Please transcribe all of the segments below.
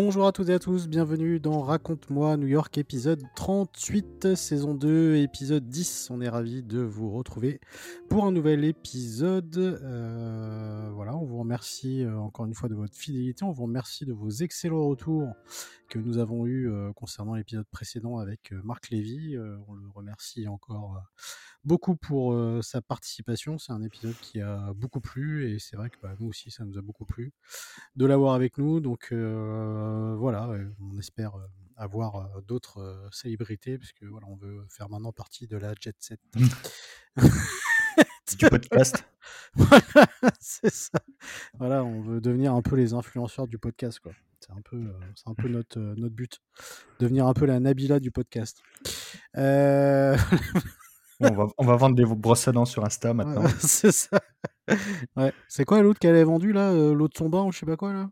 Bonjour à toutes et à tous, bienvenue dans Raconte-moi New York épisode 38, saison 2, épisode 10. On est ravis de vous retrouver pour un nouvel épisode. Euh, vous remercie euh, encore une fois de votre fidélité, on vous remercie de vos excellents retours que nous avons eus euh, concernant l'épisode précédent avec Marc Lévy. on le remercie encore beaucoup pour sa participation. C'est un épisode qui a beaucoup plu et c'est vrai que bah, nous aussi, ça nous a beaucoup plu de l'avoir avec nous. Donc voilà, on espère avoir d'autres célébrités puisque voilà, on veut faire maintenant partie de la jet set. du podcast. Voilà, c'est ça. Voilà, on veut devenir un peu les influenceurs du podcast, quoi. C'est un peu, c'est un peu notre, notre but. Devenir un peu la Nabila du podcast. Euh... on, va, on va vendre des brosses à dents sur Insta maintenant. c'est ça. Ouais. C'est quoi l'autre qu'elle avait vendu là L'autre son bain ou je sais pas quoi là?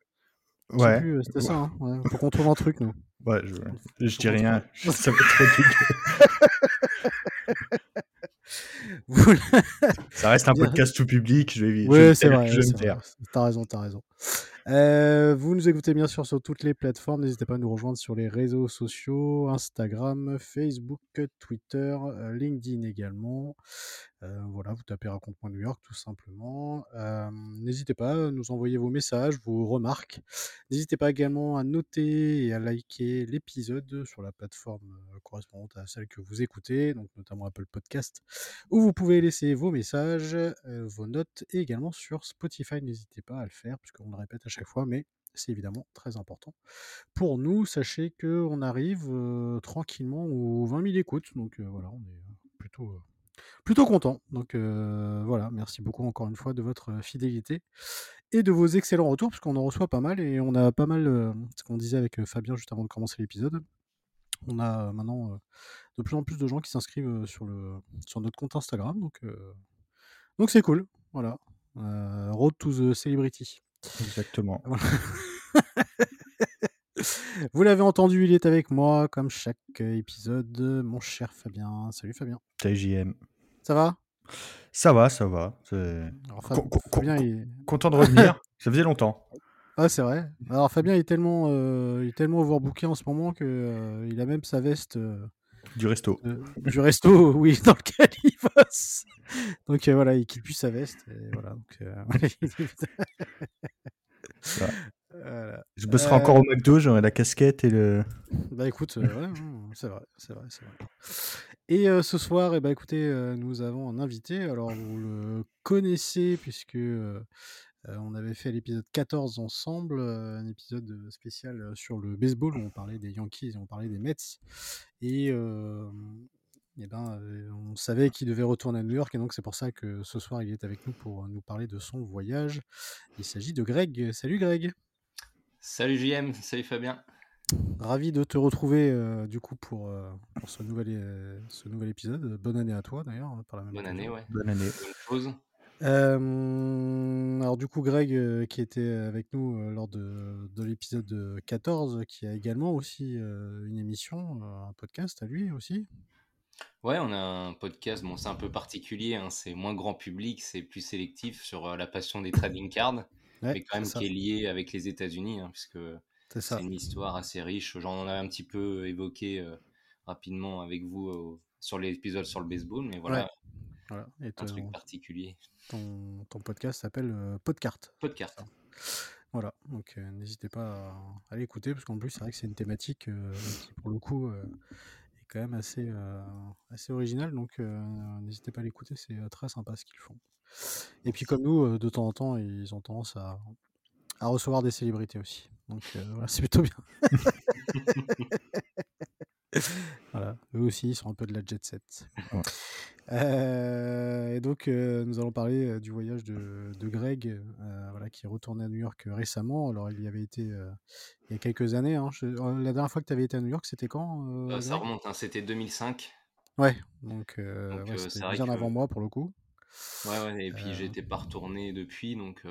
Ouais. C'était ça. Hein. Ouais. Faut qu'on trouve un truc nous. Ouais, je, je dis rien. Ça va être Ça reste un podcast tout public. Je vais, ouais, c'est vrai. T'as raison, t'as raison. Euh, vous nous écoutez bien sûr sur toutes les plateformes. N'hésitez pas à nous rejoindre sur les réseaux sociaux Instagram, Facebook, Twitter, euh, LinkedIn également. Euh, voilà, vous tapez Raconte-moi New York tout simplement. N'hésitez pas à nous envoyer vos messages, vos remarques. N'hésitez pas également à noter et à liker l'épisode sur la plateforme correspondante à celle que vous écoutez, donc notamment Apple Podcast, où vous pouvez laisser vos messages, vos notes et également sur Spotify. N'hésitez pas à le faire puisqu'on le répète à chaque fois, mais c'est évidemment très important. Pour nous, sachez qu'on arrive tranquillement aux 20 000 écoutes, donc voilà, on est plutôt, plutôt content. Donc voilà, merci beaucoup encore une fois de votre fidélité et de vos excellents retours, parce qu'on en reçoit pas mal et on a pas mal, ce qu'on disait avec Fabien juste avant de commencer l'épisode. On a maintenant de plus en plus de gens qui s'inscrivent sur, le, sur notre compte Instagram, donc donc c'est cool. Voilà. road to the celebrity. Exactement. Vous l'avez entendu, il est avec moi, comme chaque épisode, mon cher Fabien. Salut Fabien. Salut JM. Ça va? Ça va, ça va. Content de revenir, ça faisait longtemps. Ah, c'est vrai. Alors Fabien est tellement, euh, il est tellement overbooké en ce moment que euh, il a même sa veste euh, du resto. du resto, oui, dans lequel il va. Donc voilà, il quitte plus sa veste. Et voilà, donc, Je bosserai encore au McDo, j'aurai la casquette et le. Bah écoute, ouais, c'est vrai, c'est vrai, c'est vrai. Et ce soir, et eh ben, écoutez, nous avons un invité. Alors vous le connaissez puisque on avait fait l'épisode 14 ensemble, un épisode spécial sur le baseball où on parlait des Yankees et on parlait des Mets. Et, et ben, on savait qu'il devait retourner à New York et donc c'est pour ça que ce soir il est avec nous pour nous parler de son voyage. Il s'agit de Greg. Salut Greg. Salut JM, salut Fabien. Ravi de te retrouver du coup pour, pour ce, nouvel, ce nouvel épisode. Bonne année à toi d'ailleurs. Hein, par la même Bonne année, ouais. Bonne année. alors du coup Greg qui était avec nous lors de, de l'épisode 14 qui a également aussi une émission, un podcast à lui aussi. Ouais, on a un podcast, bon c'est un peu particulier, hein, c'est moins grand public, c'est plus sélectif sur la passion des trading cards, mais quand même qui est lié avec les États-Unis, hein, puisque c'est une histoire assez riche. J'en ai un petit peu évoqué euh, rapidement avec vous euh, sur l'épisode sur le baseball, mais voilà, voilà. Et un truc particulier. Ton, ton podcast s'appelle euh, Podcart. Podcart. Voilà, donc n'hésitez pas à, l'écouter, parce qu'en plus, c'est vrai que c'est une thématique qui, pour le coup, est quand même assez, assez originale, donc n'hésitez pas à l'écouter, c'est très sympa ce qu'ils font. Et puis, comme nous, de temps en temps, ils ont tendance à, à recevoir des célébrités aussi. Donc euh, voilà, c'est plutôt bien. Voilà, eux aussi, ils sont un peu de la jet set. Euh, et donc, euh, nous allons parler euh, du voyage de, de Greg, voilà, qui est retourné à New York récemment. Alors, il y avait été il y a quelques années. Hein. la dernière fois que tu avais été à New York, c'était quand Ça remonte, hein, c'était 2005. Ouais, donc, c'était bien avant moi pour le coup. Ouais, ouais, et puis j'étais pas retourné depuis, donc.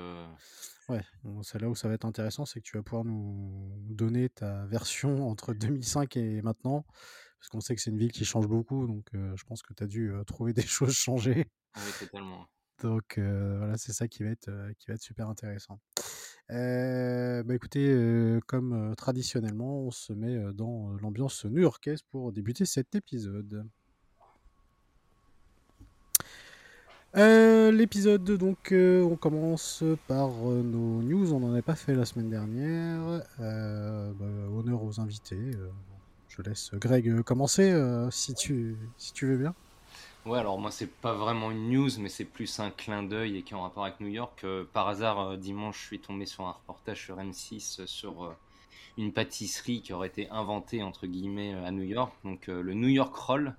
Ouais, c'est là où ça va être intéressant, c'est que tu vas pouvoir nous donner ta version entre 2005 et maintenant, parce qu'on sait que c'est une ville qui change beaucoup, donc je pense que tu as dû trouver des choses changer. Ah oui, totalement. Donc voilà, c'est ça qui va être, qui va être super intéressant. bah écoutez, comme traditionnellement, on se met dans l'ambiance new-yorkaise pour débuter cet épisode. Euh, l'épisode, donc, euh, on commence par euh, nos news. On n'en a pas fait la semaine dernière. Bah, honneur aux invités. je laisse Greg commencer si, tu, si tu veux bien. Ouais, alors moi, c'est pas vraiment une news, mais c'est plus un clin d'œil et qui est en rapport avec New York. par hasard, dimanche, je suis tombé sur un reportage sur M6 sur une pâtisserie qui aurait été inventée, entre guillemets, à New York. Donc, le New York Roll.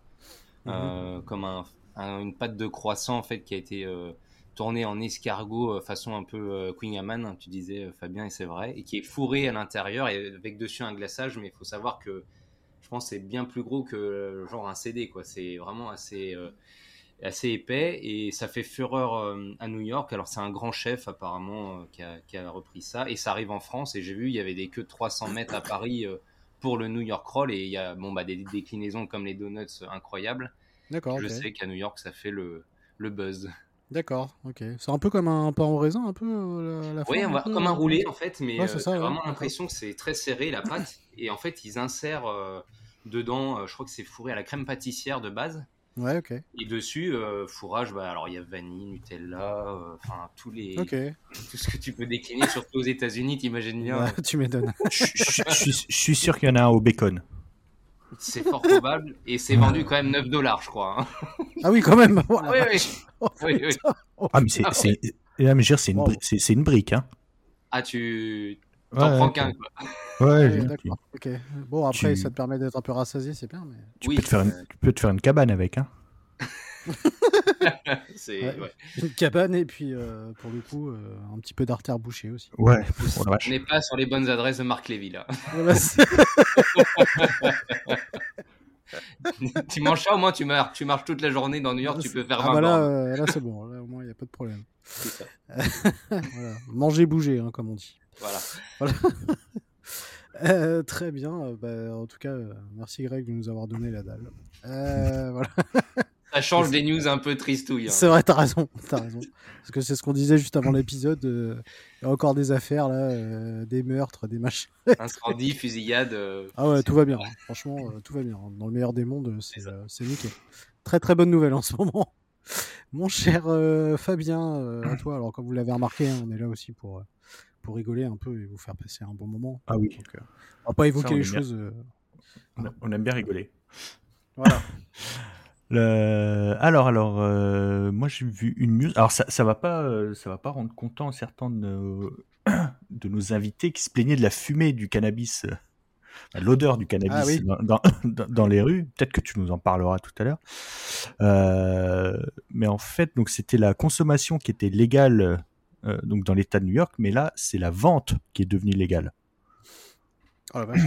Mhm. comme un une pâte de croissant en fait qui a été euh, tournée en escargot euh, façon un peu euh, Queen Amman, hein, tu disais Fabien et c'est vrai, et qui est fourré à l'intérieur et avec dessus un glaçage, mais il faut savoir que je pense c'est bien plus gros que genre un CD quoi. C'est vraiment assez assez épais et ça fait fureur à New York. Alors c'est un grand chef apparemment qui a, qui, a, repris ça et ça arrive en France et j'ai vu il y avait des queues de 300 mètres à Paris pour le New York Roll et il y a bon bah des déclinaisons comme les donuts incroyables. D'accord. Je sais qu'à New York, ça fait le, le buzz. D'accord, ok. C'est un peu comme un pain au raisin, un peu euh, la, Oui, comme un roulé en fait, mais ouais, euh, vraiment l'impression que c'est très serré la pâte. et en fait, ils insèrent euh, dedans, je crois que c'est fourré à la crème pâtissière de base. Ouais, ok. Et dessus, fourrage, bah, alors il y a vanille, Nutella, enfin tous les. Tout ce que tu peux décliner, surtout aux États-Unis, t'imagines bien. tu m'étonnes. je suis sûr qu'il y en a un au bacon. C'est fort probable. Et c'est vendu quand même 9 dollars, je crois. Hein. Ah oui, quand même. oui, oui. Oh, oui, oui. Ah, mais c'est ah, c'est une, c'est une brique. Hein. Ah, tu t'en prends qu'un. Ouais, d'accord. Ok. Bon, après, ça te permet d'être un peu rassasié, c'est bien. Mais... Tu, peux te faire une... tu peux te faire une cabane avec. Hein. c'est une cabane et puis euh, pour le coup euh, un petit peu d'artère bouchée aussi. Ouais. On n'est pas sur les bonnes adresses de Marc Lévy là. tu manges ça au moins tu marches, tu marches toute la journée dans New York, tu peux faire 20 ah bah là, euh, là c'est bon, là au moins il n'y a pas de problème. voilà. Manger, bouger, hein, comme on dit. Voilà. voilà. très bien. Bah, en tout cas, merci Greg de nous avoir donné la dalle. voilà. Ça change des news un peu tristouilles. Hein. C'est vrai, t'as raison, as raison. Parce que c'est ce qu'on disait juste avant l'épisode. Euh, il y a encore des affaires là, euh, des meurtres, des machins. Incendie, fusillade. Euh, ah ouais, tout va bien. Hein. Franchement, tout va bien. Dans le meilleur des mondes, c'est nickel. Très très bonne nouvelle en ce moment. Mon cher Fabien, à toi. Alors comme vous l'avez remarqué, hein, on est là aussi pour pour rigoler un peu et vous faire passer un bon moment. Ah oui. on va pas évoquer les choses. On aime bien rigoler. Voilà. Alors, alors, euh, moi j'ai vu une news. Alors ça, ça va pas, euh, ça va pas rendre content certains de nos, de nos invités qui se plaignaient de la fumée du cannabis, euh, l'odeur du cannabis ah dans, dans, les rues. Peut-être que tu nous en parleras tout à l'heure. mais en fait, donc c'était la consommation qui était légale donc dans l'État de New York, mais là c'est la vente qui est devenue légale. Oh la vache.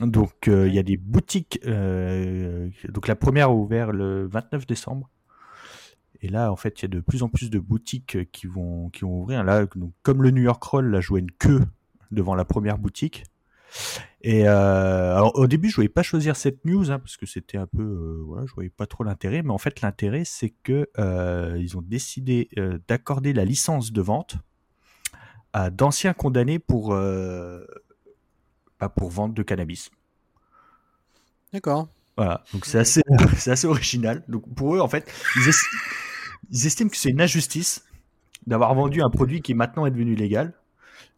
Donc euh, il y a des boutiques. Euh, donc la première a ouvert le 29 décembre. Et là, en fait, il y a de plus en plus de boutiques qui vont, qui vont ouvrir. Là, donc, comme le New York Roll, là, je vois une queue devant la première boutique. Et euh, alors, au début, je voulais pas choisir cette news hein, parce que c'était un peu, euh, voilà, je voyais pas trop l'intérêt. Mais en fait, l'intérêt, c'est que euh, ils ont décidé d'accorder la licence de vente à d'anciens condamnés pour pas pour vente de cannabis. D'accord. Voilà, donc c'est assez, c'est assez original. Donc pour eux, en fait, ils, estiment que c'est une injustice d'avoir vendu un produit qui maintenant est devenu légal.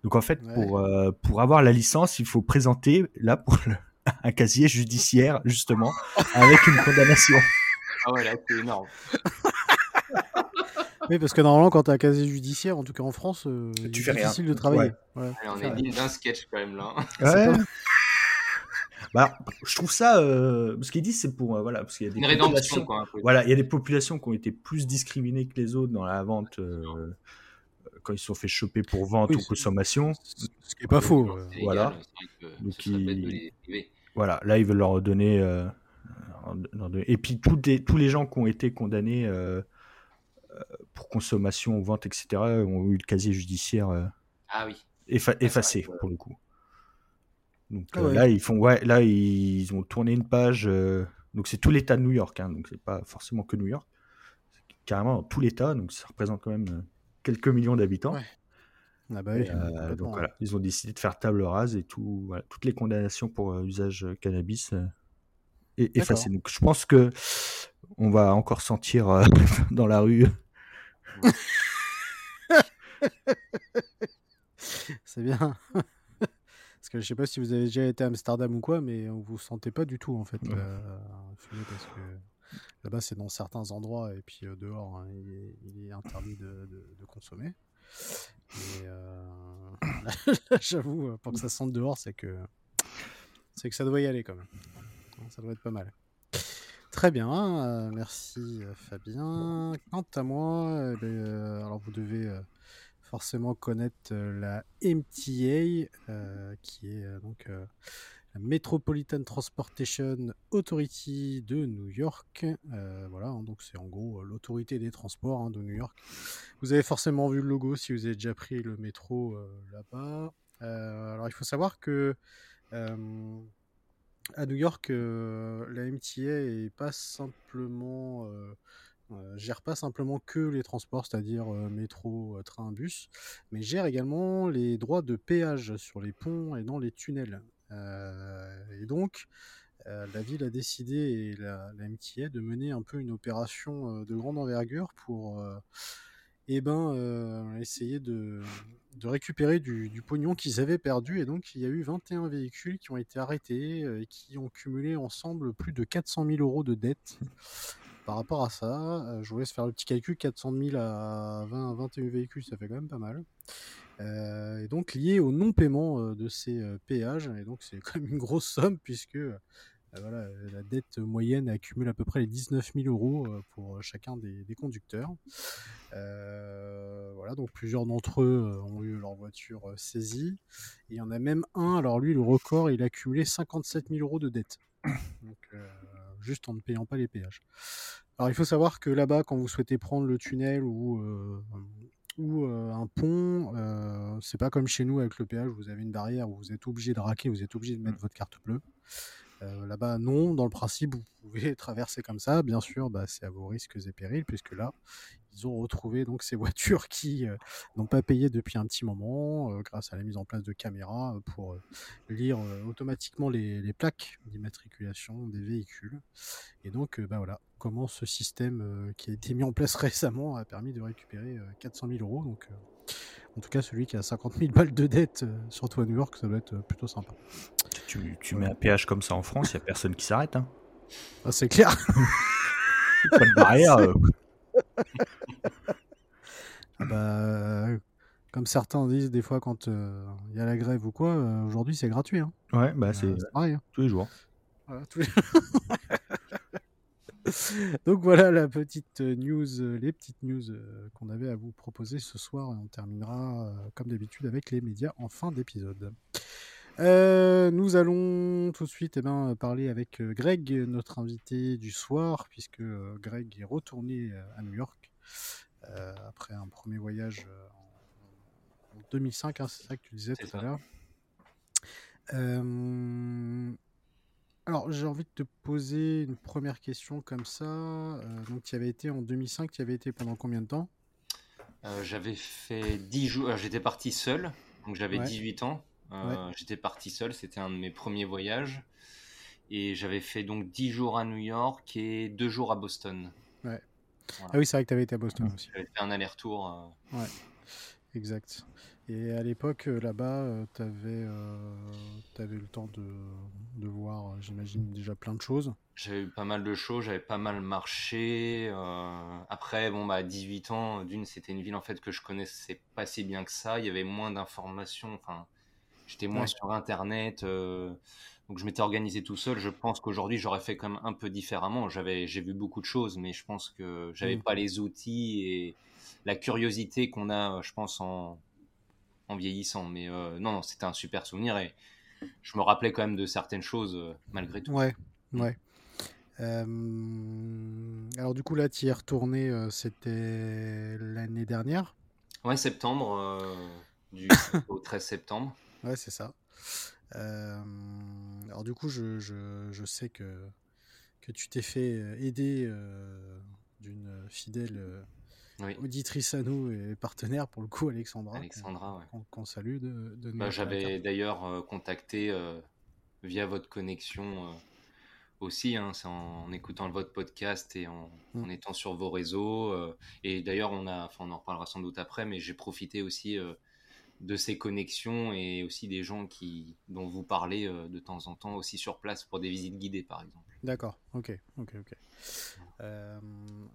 Donc en fait, pour, euh, pour avoir la licence, il faut présenter là pour un casier judiciaire justement avec une condamnation. Ah ouais, là c'est énorme. Oui, parce que normalement, quand tu as un casier judiciaire, en tout cas en France, euh, c'est difficile de travailler. on est digne d'un sketch quand même là. Ouais. Bah, je trouve ça. Euh, ce qu'ils disent, c'est pour. voilà, parce qu'il y a des. Une populations, quoi, voilà, il y a des populations qui ont été plus discriminées que les autres dans la vente quand ils se sont fait choper pour vente ou consommation. Ce qui n'est pas faux. voilà. Donc, voilà, là, ils veulent leur donner. et puis, tous les, tous les gens qui ont été condamnés pour consommation, vente, etc., ont eu le casier judiciaire ah oui. effacé, pour le coup. Donc ah là, ils font, ouais, là, ils ont tourné une page. donc c'est tout l'État de New York, hein, donc c'est pas forcément que New York. Carrément dans tout l'État, donc ça représente quand même quelques millions d'habitants. Ah bah oui, donc voilà, ils ont décidé de faire table rase et tout, toutes les condamnations pour usage cannabis et effacées. Donc je pense que on va encore sentir dans la rue. C'est bien. Parce que je sais pas si vous avez déjà été à Amsterdam ou quoi, mais vous vous sentez pas du tout en fait euh, parce que là-bas c'est dans certains endroits et puis euh, dehors hein, il, est, interdit de, consommer. Euh, j'avoue, pour que ça sente dehors, c'est que c'est que ça doit y aller quand même. Ça doit être pas mal. Très bien, merci Fabien. Quant à moi, eh ben, alors vous devez forcément connaître la MTA, qui est donc la Metropolitan Transportation Authority de New York. voilà, hein, donc c'est en gros l'autorité des transports hein, de New York. Vous avez forcément vu le logo si vous avez déjà pris le métro là-bas. alors il faut savoir que à New York, la MTA est pas simplement euh, gère pas simplement que les transports, c'est-à-dire euh, métro, euh, train, bus, mais gère également les droits de péage sur les ponts et dans les tunnels. et donc, la ville a décidé, et la, MTA, de mener un peu une opération de grande envergure pour eh ben, essayer de, récupérer du, pognon qu'ils avaient perdu. Et donc, il y a eu 21 véhicules qui ont été arrêtés et qui ont cumulé ensemble plus de 400 000 euros de dettes par rapport à ça, euh, je vous laisse faire le petit calcul, 400 000 à 20, 21 véhicules, ça fait quand même pas mal. Euh, et donc lié au non-paiement euh, de ces péages, et donc c'est quand même une grosse somme puisque voilà, la dette moyenne accumule à peu près les 19 000 euros pour chacun des, conducteurs. voilà, donc plusieurs d'entre eux ont eu leur voiture saisie. il y en a même un, alors lui, le record, il a accumulé 57 000 euros de dette. Donc, juste en ne payant pas les péages. Alors il faut savoir que là-bas, quand vous souhaitez prendre le tunnel ou, euh, ou euh, un pont, euh, c'est pas comme chez nous avec le péage, vous avez une barrière où vous êtes obligé de raquer, vous êtes obligé de mettre mmh. votre carte bleue. Là-bas, non, dans le principe, vous pouvez traverser comme ça. Bien sûr, bah, c'est à vos risques et périls, puisque là, ils ont retrouvé donc ces voitures qui euh, n'ont pas payé depuis un petit moment euh, grâce à la mise en place de caméras euh, pour lire automatiquement les, plaques d'immatriculation des véhicules. Et donc, bah voilà, comment ce système qui a été mis en place récemment a permis de récupérer 400 000 euros. En tout cas, celui qui a 50 000 balles de dette, surtout à New York, ça doit être plutôt sympa. Tu, mets un péage comme ça en France, il n'y a personne qui s'arrête. Hein. Ah, c'est clair. pas de barrière. Ah bah, comme certains disent des fois quand euh, il y a la grève ou quoi, euh, aujourd'hui c'est gratuit. Hein. Ouais, bah c'est pareil. Hein. Tous les jours. Donc voilà la petite news, les petites news qu'on avait à vous proposer ce soir. on terminera comme d'habitude avec les médias en fin d'épisode. nous allons tout de suite eh ben, parler avec Greg, notre invité du soir, puisque Greg est retourné à New York euh, après un premier voyage euh, en, 2005, hein, c'est ça que tu disais tout à l'heure. Euh, alors, j'ai envie de te poser une première question comme ça. donc, tu avais été en 2005, tu avais été pendant combien de temps? J'avais fait 10 jours. J'étais parti seul, donc j'avais 18 ans. J'étais parti seul, c'était un de mes premiers voyages. Et j'avais fait donc 10 jours à New York et 2 jours à Boston. Ouais. Ah oui, c'est vrai que tu avais été à Boston aussi. J'avais fait un aller-retour. Euh. Ouais, exact. Et à l'époque, euh, là-bas, euh, tu avais, avais, le temps de, de voir, j'imagine, déjà plein de choses. J'avais eu pas mal de choses, j'avais pas mal marché. après, bon, bah, à 18 ans, d'une, c'était une ville en fait que je connaissais pas si bien que ça. Il y avait moins d'informations. Enfin, j'étais moins sur Internet. Donc je m'étais organisé tout seul. Je pense qu'aujourd'hui j'aurais fait quand même un peu différemment. J'avais, j'ai vu beaucoup de choses, mais je pense que j'avais mmh. pas les outils et la curiosité qu'on a, je pense en, en vieillissant. Mais euh, non, non, c'était un super souvenir et je me rappelais quand même de certaines choses euh, malgré tout. Ouais, ouais. alors du coup là, tu y es retourné, c'était l'année dernière. Ouais, septembre, du au 13 septembre. Ouais, c'est ça. Euh, alors du coup, je, je, sais que, que tu t'es fait euh, aider euh, d'une fidèle auditrice à nous et partenaire pour le coup, Alexandra. Alexandra, ouais. Qu'on salue de, de bah, J'avais d'ailleurs contacté via votre connexion aussi, hein, c'est en, écoutant votre podcast et en, mmh. en étant sur vos réseaux. et d'ailleurs, on a, on en reparlera sans doute après, mais j'ai profité aussi de ces connexions et aussi des gens qui, dont vous parlez euh, de temps en temps aussi sur place pour des visites guidées par exemple. D'accord, ok, ok, ok. Euh,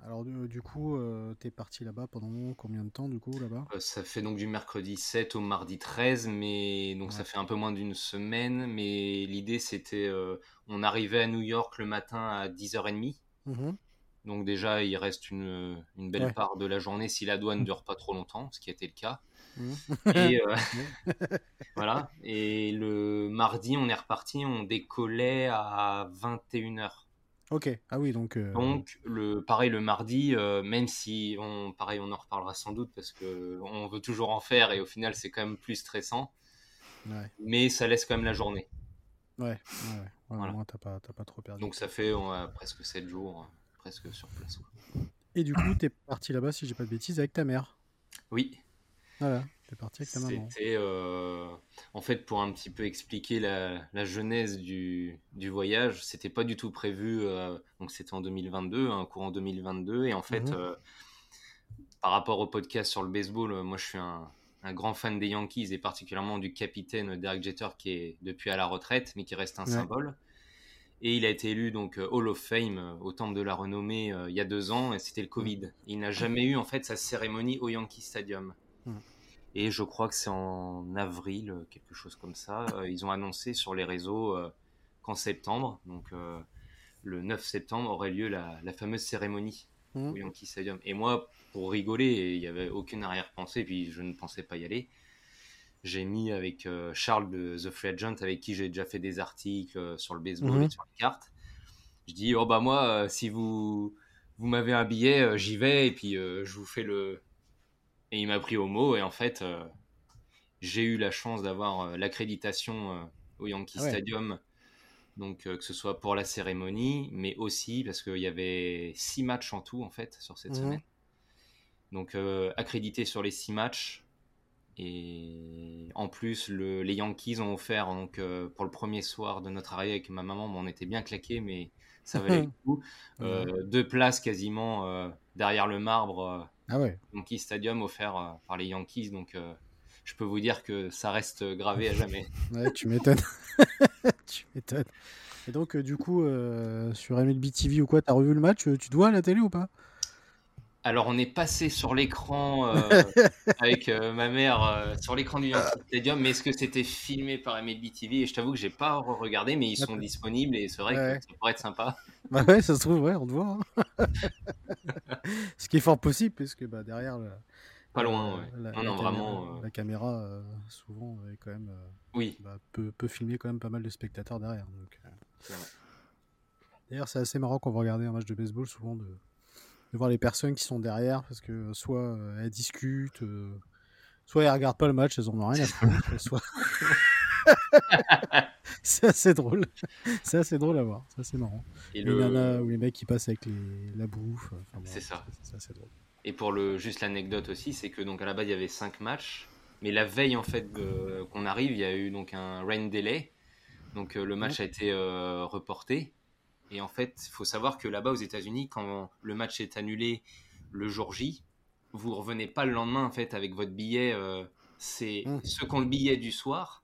alors du, coup, euh, tu es parti là-bas pendant combien de temps du coup là-bas Ça fait donc du mercredi 7 au mardi 13, mais donc ça fait un peu moins d'une semaine, mais l'idée c'était, on arrivait à New York le matin à 10h30. Mmh donc déjà, il reste une, une belle part de la journée si la douane ne dure pas trop longtemps, ce qui a été le cas. Mmh. Et euh, voilà. Et le mardi, on est reparti, on décollait à 21h. Ok, ah oui, donc. Euh, donc, le, pareil, le mardi, euh, même si, on, pareil, on en reparlera sans doute parce qu'on veut toujours en faire et au final, c'est quand même plus stressant. Mais ça laisse quand même la journée. Ouais, ouais, ouais. voilà. t'as pas, pas, trop perdu. Donc, ça fait presque 7 jours, presque sur place. Et du coup, t'es parti là-bas, si j'ai pas de bêtises, avec ta mère Oui. Voilà, t'es parti avec ta maman. C'était, euh, en fait, pour un petit peu expliquer la, la genèse du, du voyage, c'était pas du tout prévu. Euh, donc, c'était en 2022, un courant 2022. Et en fait, mhm. euh, par rapport au podcast sur le baseball, moi, je suis un, un, grand fan des Yankees et particulièrement du capitaine Derek Jeter qui est depuis à la retraite, mais qui reste un symbole. Et il a été élu donc Hall of Fame au Temple de la Renommée il y a deux ans, et c'était le Covid. Il n'a jamais eu en fait sa cérémonie au Yankee Stadium. Et je crois que c'est en avril, euh, quelque chose comme ça, euh, ils ont annoncé sur les réseaux euh, qu'en septembre, donc le 9 septembre, aurait lieu la, fameuse cérémonie mmh. au Yankee Stadium. Et moi, pour rigoler, il n'y avait aucune arrière-pensée, puis je ne pensais pas y aller. J'ai mis avec Charles de The Free Agent, avec qui j'ai déjà fait des articles sur le baseball mmh. et sur les cartes. Je dis, oh bah moi, si vous, vous m'avez un billet, j'y vais, et puis je vous fais le, et il m'a pris au mot. Et en fait, euh, j'ai eu la chance d'avoir euh, l'accréditation euh, au Yankee ah Stadium. Donc, que ce soit pour la cérémonie, mais aussi parce qu'il y avait six matchs en tout, en fait, sur cette mhm. semaine. Donc, accrédité sur les six matchs. Et en plus, le, les Yankees ont offert donc, pour le premier soir de notre arrivée avec ma maman, on était bien claqués, mais ça valait le coup. deux places quasiment derrière le marbre ah ouais. Yankee Stadium offert euh, par les Yankees. Donc, euh, je peux vous dire que ça reste gravé à jamais. ouais, tu m'étonnes. tu m'étonnes. Et donc, euh, du coup, sur MLB TV ou quoi, t'as revu le match Tu dois à la télé ou pas? Alors on est passé sur l'écran avec ma mère sur l'écran du Stadium, mais est-ce que c'était filmé par MLB TV Et je t'avoue que j'ai pas regardé, mais ils sont disponibles et c'est vrai que ça pourrait être sympa. Bah ouais, ça se trouve, ouais, on te voit. Hein. Ce qui est fort possible, puisque bah, derrière. pas loin, ouais. La, non, caméra, vraiment. La caméra, euh, souvent, est quand même. Euh, oui. Bah, peut, peut, filmer quand même pas mal de spectateurs derrière. Euh. D'ailleurs, c'est assez marrant quand vous regardez un match de baseball, souvent, de, de voir les personnes qui sont derrière, parce que soit elles discutent, soit elles regardent pas le match, elles en ont rien à foutre, soit. c'est assez drôle. C'est assez drôle à voir. C'est assez marrant. Et les nanas ou les mecs qui passent avec les... la bouffe. c'est ça. C'est assez drôle. Et pour le juste l'anecdote aussi, c'est que donc à la base il y avait 5 matchs, mais la veille en fait qu'on arrive, il y a eu donc un rain delay, donc euh, le match a été euh, reporté. Et en fait, il faut savoir que là-bas aux États-Unis, quand le match est annulé le jour J, vous revenez pas le lendemain en fait avec votre billet. Euh, c'est mmh. ceux qui ont le billet du soir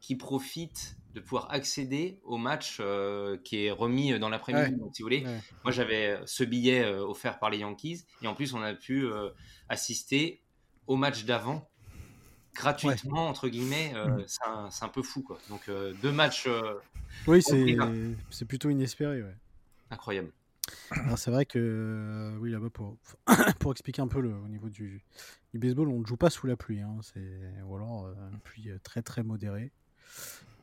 qui profitent de pouvoir accéder au match euh, qui est remis dans l'après-midi. si vous voulez, moi j'avais ce billet euh, offert par les Yankees et en plus on a pu euh, assister au match d'avant gratuitement, entre guillemets, mmh. c'est un, peu fou. Quoi. Donc, deux matchs. oui, c'est plutôt inespéré. Ouais. Incroyable. c'est vrai que, oui, là-bas, pour, pour expliquer un peu le, au niveau du, du baseball, on ne joue pas sous la pluie. Hein. C'est, ou alors une pluie très très modérée.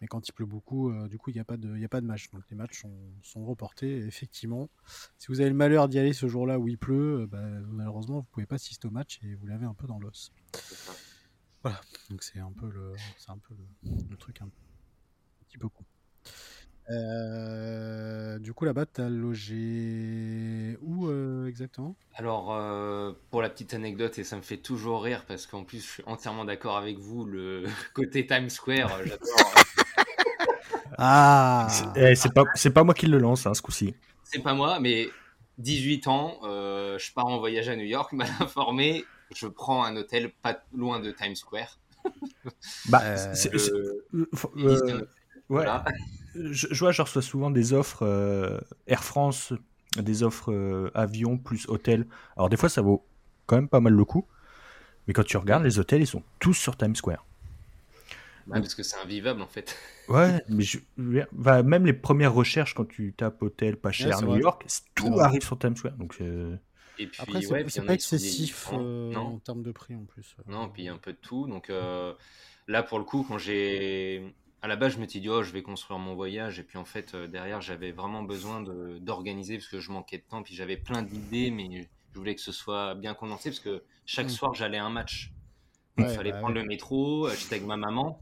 Mais quand il pleut beaucoup, euh, du coup, il n'y a, pas de, a pas de match. Donc les matchs sont, reportés. effectivement, si vous avez le malheur d'y aller ce jour-là où il pleut, euh, bah, malheureusement, vous ne pouvez pas assister au match et vous l'avez un peu dans l'os. Voilà. Donc c'est un peu le, c'est un peu le, truc un, petit peu con. Euh, du coup, là-bas, tu as logé où exactement? Alors, pour la petite anecdote, et ça me fait toujours rire parce qu'en plus, je suis entièrement d'accord avec vous, le côté Times Square, j'adore. Ah eh, C'est pas, pas moi qui le lance hein, ce coup-ci. C'est pas moi, mais 18 ans, euh, je pars en voyage à New York, m'a informé, je prends un hôtel pas loin de Times Square. bah, euh, euh, voilà. je, vois, je reçois souvent des offres Air France, des offres avion plus hôtel. Alors des fois, ça vaut quand même pas mal le coup. Mais quand tu regardes, les hôtels, ils sont tous sur Times Square. Ouais, parce que c'est invivable en fait. Ouais, mais je, même les premières recherches quand tu tapes hôtel pas cher New York, tout arrive sur Times Square. Donc, euh, Et puis, Après, c'est pas excessif euh, en termes de prix en plus. Non, puis il y a un peu de tout. Donc euh, là, pour le coup, quand j'ai. À la base, je me suis dit, oh, je vais construire mon voyage. Et puis en fait, derrière, j'avais vraiment besoin d'organiser parce que je manquais de temps. Puis j'avais plein d'idées, mais je voulais que ce soit bien condensé parce que chaque mm. soir, j'allais à un match. il fallait bah prendre le métro. J'étais avec ma maman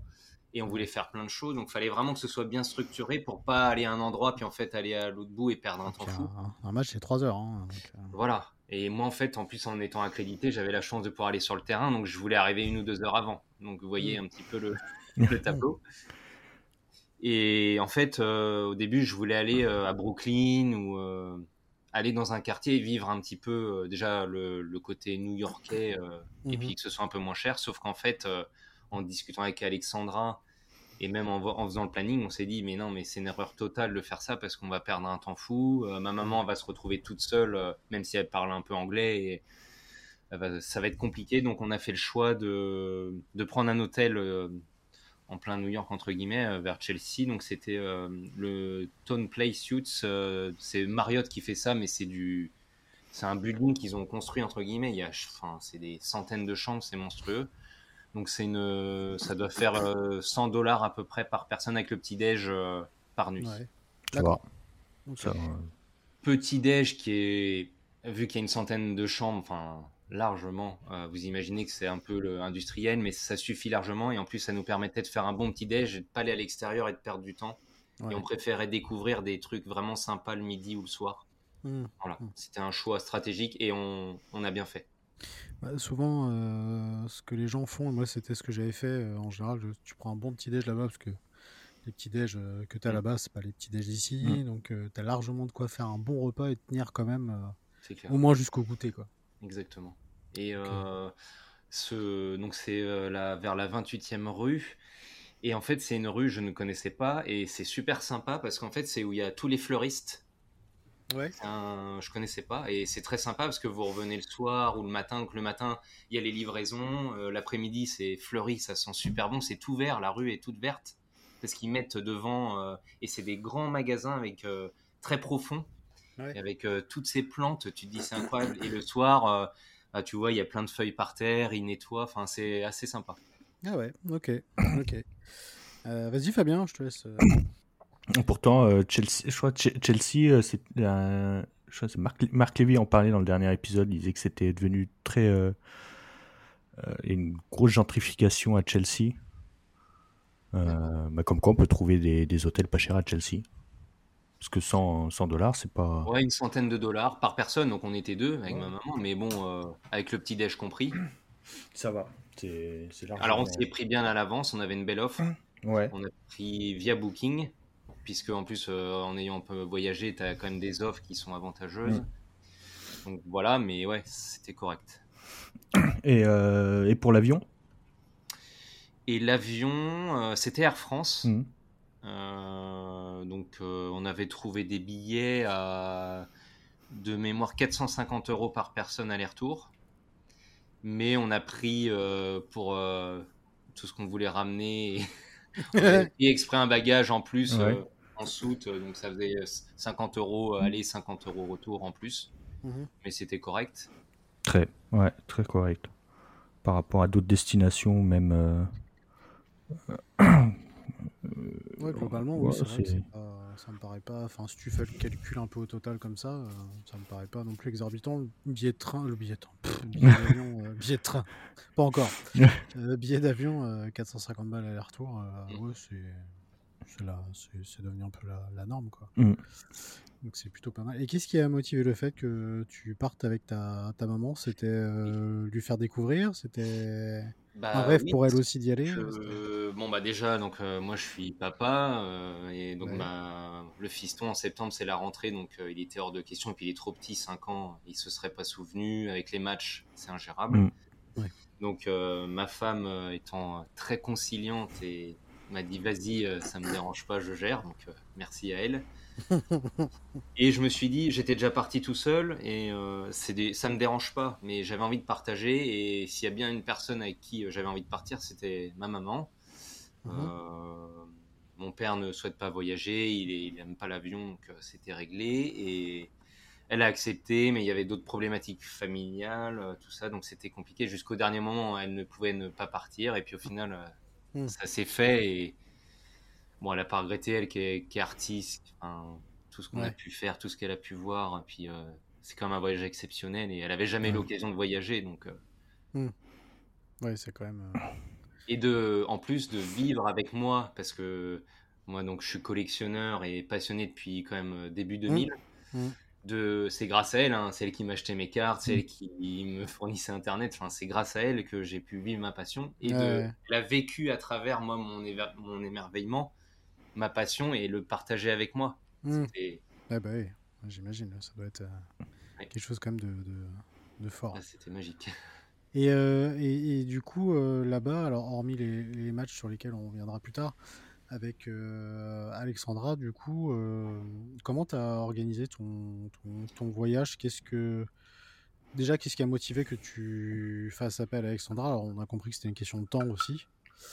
et on voulait faire plein de choses. Donc, il fallait vraiment que ce soit bien structuré pour pas aller à un endroit puis en fait aller à l'autre bout et perdre un temps fou. Un, match, c'est 3 heures. Hein, euh. Voilà. Et moi, en fait, en plus, en étant accrédité, j'avais la chance de pouvoir aller sur le terrain, donc je voulais arriver une ou deux heures avant. Donc, vous voyez mm. un petit peu le, le tableau. Et en fait, euh, au début, je voulais aller euh, à Brooklyn ou aller dans un quartier et vivre un petit peu déjà le, côté new-yorkais et mm-hmm. puis que ce soit un peu moins cher. Sauf qu'en fait, en discutant avec Alexandra et même en, faisant le planning, on s'est dit, mais non, mais c'est une erreur totale de faire ça parce qu'on va perdre un temps fou. Euh, ma maman va se retrouver toute seule, euh, même si elle parle un peu anglais, et ça va être compliqué. Donc, on a fait le choix de, de prendre un hôtel euh, en plein New York, entre guillemets, vers Chelsea. Donc, c'était le Tone Place Suits. c'est Marriott qui fait ça, mais c'est du. C'est un building qu'ils ont construit, entre guillemets. Il y a, enfin, c'est des centaines de chambres, c'est monstrueux. Donc c'est une, ça doit faire 100 euh, dollars à peu près par personne avec le petit déj euh, par nuit. D'accord. Petit déj qui est, vu qu'il y a une centaine de chambres, enfin largement. Euh, vous imaginez que c'est un peu le industriel, mais ça suffit largement. Et en plus, ça nous permettait de faire un bon petit déj et de pas aller à l'extérieur et de perdre du temps. Et on préférait découvrir des trucs vraiment sympas le midi ou le soir. Mmh. Voilà, mmh. c'était un choix stratégique et on, on a bien fait. Bah, souvent, euh, ce que les gens font, moi c'était ce que j'avais fait euh, en général, tu prends un bon petit déj là-bas parce que les petits déj euh, que tu as mmh. là-bas, c'est pas les petits déj d'ici, mmh. donc tu as largement de quoi faire un bon repas et tenir quand même au moins jusqu'au goûter quoi. Exactement. Et ce, donc c'est vers la 28e rue. Et en fait, c'est une rue que je ne connaissais pas et c'est super sympa parce qu'en fait, c'est où il y a tous les fleuristes Ouais. Un, je connaissais pas et c'est très sympa parce que vous revenez le soir ou le matin. Donc le matin, il y a les livraisons. Euh, l'après-midi, c'est fleuri, ça sent super bon. C'est tout vert, la rue est toute verte parce qu'ils mettent devant euh, et c'est des grands magasins avec euh, très profonds avec toutes ces plantes. Tu te dis c'est incroyable. Et le soir, bah, tu vois, il y a plein de feuilles par terre, ils nettoient. Enfin, c'est assez sympa. Ah ouais, ok, ok. Vas-y Fabien, je te laisse. Pourtant, euh, Chelsea, je crois Chelsea, euh, c'est Marc, Marc Lévy en parlait dans le dernier épisode. Il disait que c'était devenu très euh, une grosse gentrification à Chelsea. Bah, comme quoi, on peut trouver des, hôtels pas chers à Chelsea. Parce que 100, 100 dollars, c'est pas. Ouais, une centaine de dollars par personne. Donc on était deux avec ma maman. Mais bon, avec le petit déj compris. Ça va. Alors on s'est pris bien à l'avance. On avait une belle offre. Ouais. On a pris via Booking puisque en plus, euh, en ayant un peu voyagé, tu as quand même des offres qui sont avantageuses. Mm. Donc voilà, mais ouais, c'était correct. Et, euh, et pour l'avion? Et l'avion, euh, c'était Air France. Mm. donc on avait trouvé des billets à de mémoire 450 euros par personne aller-retour. Mais on a pris pour tout ce qu'on voulait ramener. on avait pris exprès un bagage en plus en soute, donc ça faisait 50 euros aller, 50 euros retour en plus. Mhm. Mais c'était correct. Très, ouais, très correct. Par rapport à d'autres destinations, même. Ouais, globalement, oui, c'est ça me paraît pas. Enfin, si tu fais le calcul un peu au total comme ça, euh, ça me paraît pas non plus exorbitant. Le billet de train, le billet de train, billet d'avion, euh, billet de train, pas encore. Euh, billet d'avion, 450 balles aller-retour, ouais, c'est c'est devenu un peu la, la norme, quoi. Mm. Donc c'est plutôt pas mal. Et qu'est-ce qui a motivé le fait que tu partes avec ta, ta maman? C'était euh, lui faire découvrir? C'était bah, un rêve pour elle aussi d'y aller? Bon bah déjà, donc euh, moi je suis papa euh, et donc bah, le fiston en septembre c'est la rentrée donc il était hors de question et puis il est trop petit, 5 ans, il se serait pas souvenu avec les matchs, c'est ingérable. Mm. Donc ma femme étant très conciliante et m'a dit vas-y, ça me dérange pas, je gère, donc merci à elle. et je me suis dit, j'étais déjà parti tout seul et euh, des, ça me dérange pas, mais j'avais envie de partager. Et s'il y a bien une personne avec qui euh, j'avais envie de partir, c'était ma maman. Mhm. Euh, mon père ne souhaite pas voyager, il n'aime pas l'avion, donc c'était réglé. Et elle a accepté, mais il y avait d'autres problématiques familiales, tout ça, donc c'était compliqué. Jusqu'au dernier moment, elle ne pouvait ne pas partir. Et puis au final, mhm. ça s'est fait. Et bon, elle a pas regretté, elle qui est, artiste, tout ce qu'on a pu faire, tout ce qu'elle a pu voir, puis euh, c'est quand même un voyage exceptionnel et elle avait jamais l'occasion de voyager, donc. Euh. Mmh. c'est quand même. Euh, et de, en plus de vivre avec moi, parce que moi donc je suis collectionneur et passionné depuis quand même début 2000. Mmh. De, c'est grâce à elle, hein, c'est elle qui m'achetait mes cartes, c'est elle qui me fournissait internet. Enfin, c'est grâce à elle que j'ai pu vivre ma passion et de, elle a vécu à travers moi mon, mon émerveillement ma passion et le partager avec moi. Mmh. bah oui, j'imagine, ça doit être euh, quelque chose quand même de, de, fort. Ah, c'était magique. Et, euh, et, du coup, euh, là-bas, alors hormis les, les, matchs sur lesquels on reviendra plus tard, avec Alexandra, du coup, comment tu as organisé ton, ton, ton voyage? Qu'est-ce que déjà, qu'est-ce qui a motivé que tu fasses appel à Alexandra? Alors, on a compris que c'était une question de temps aussi.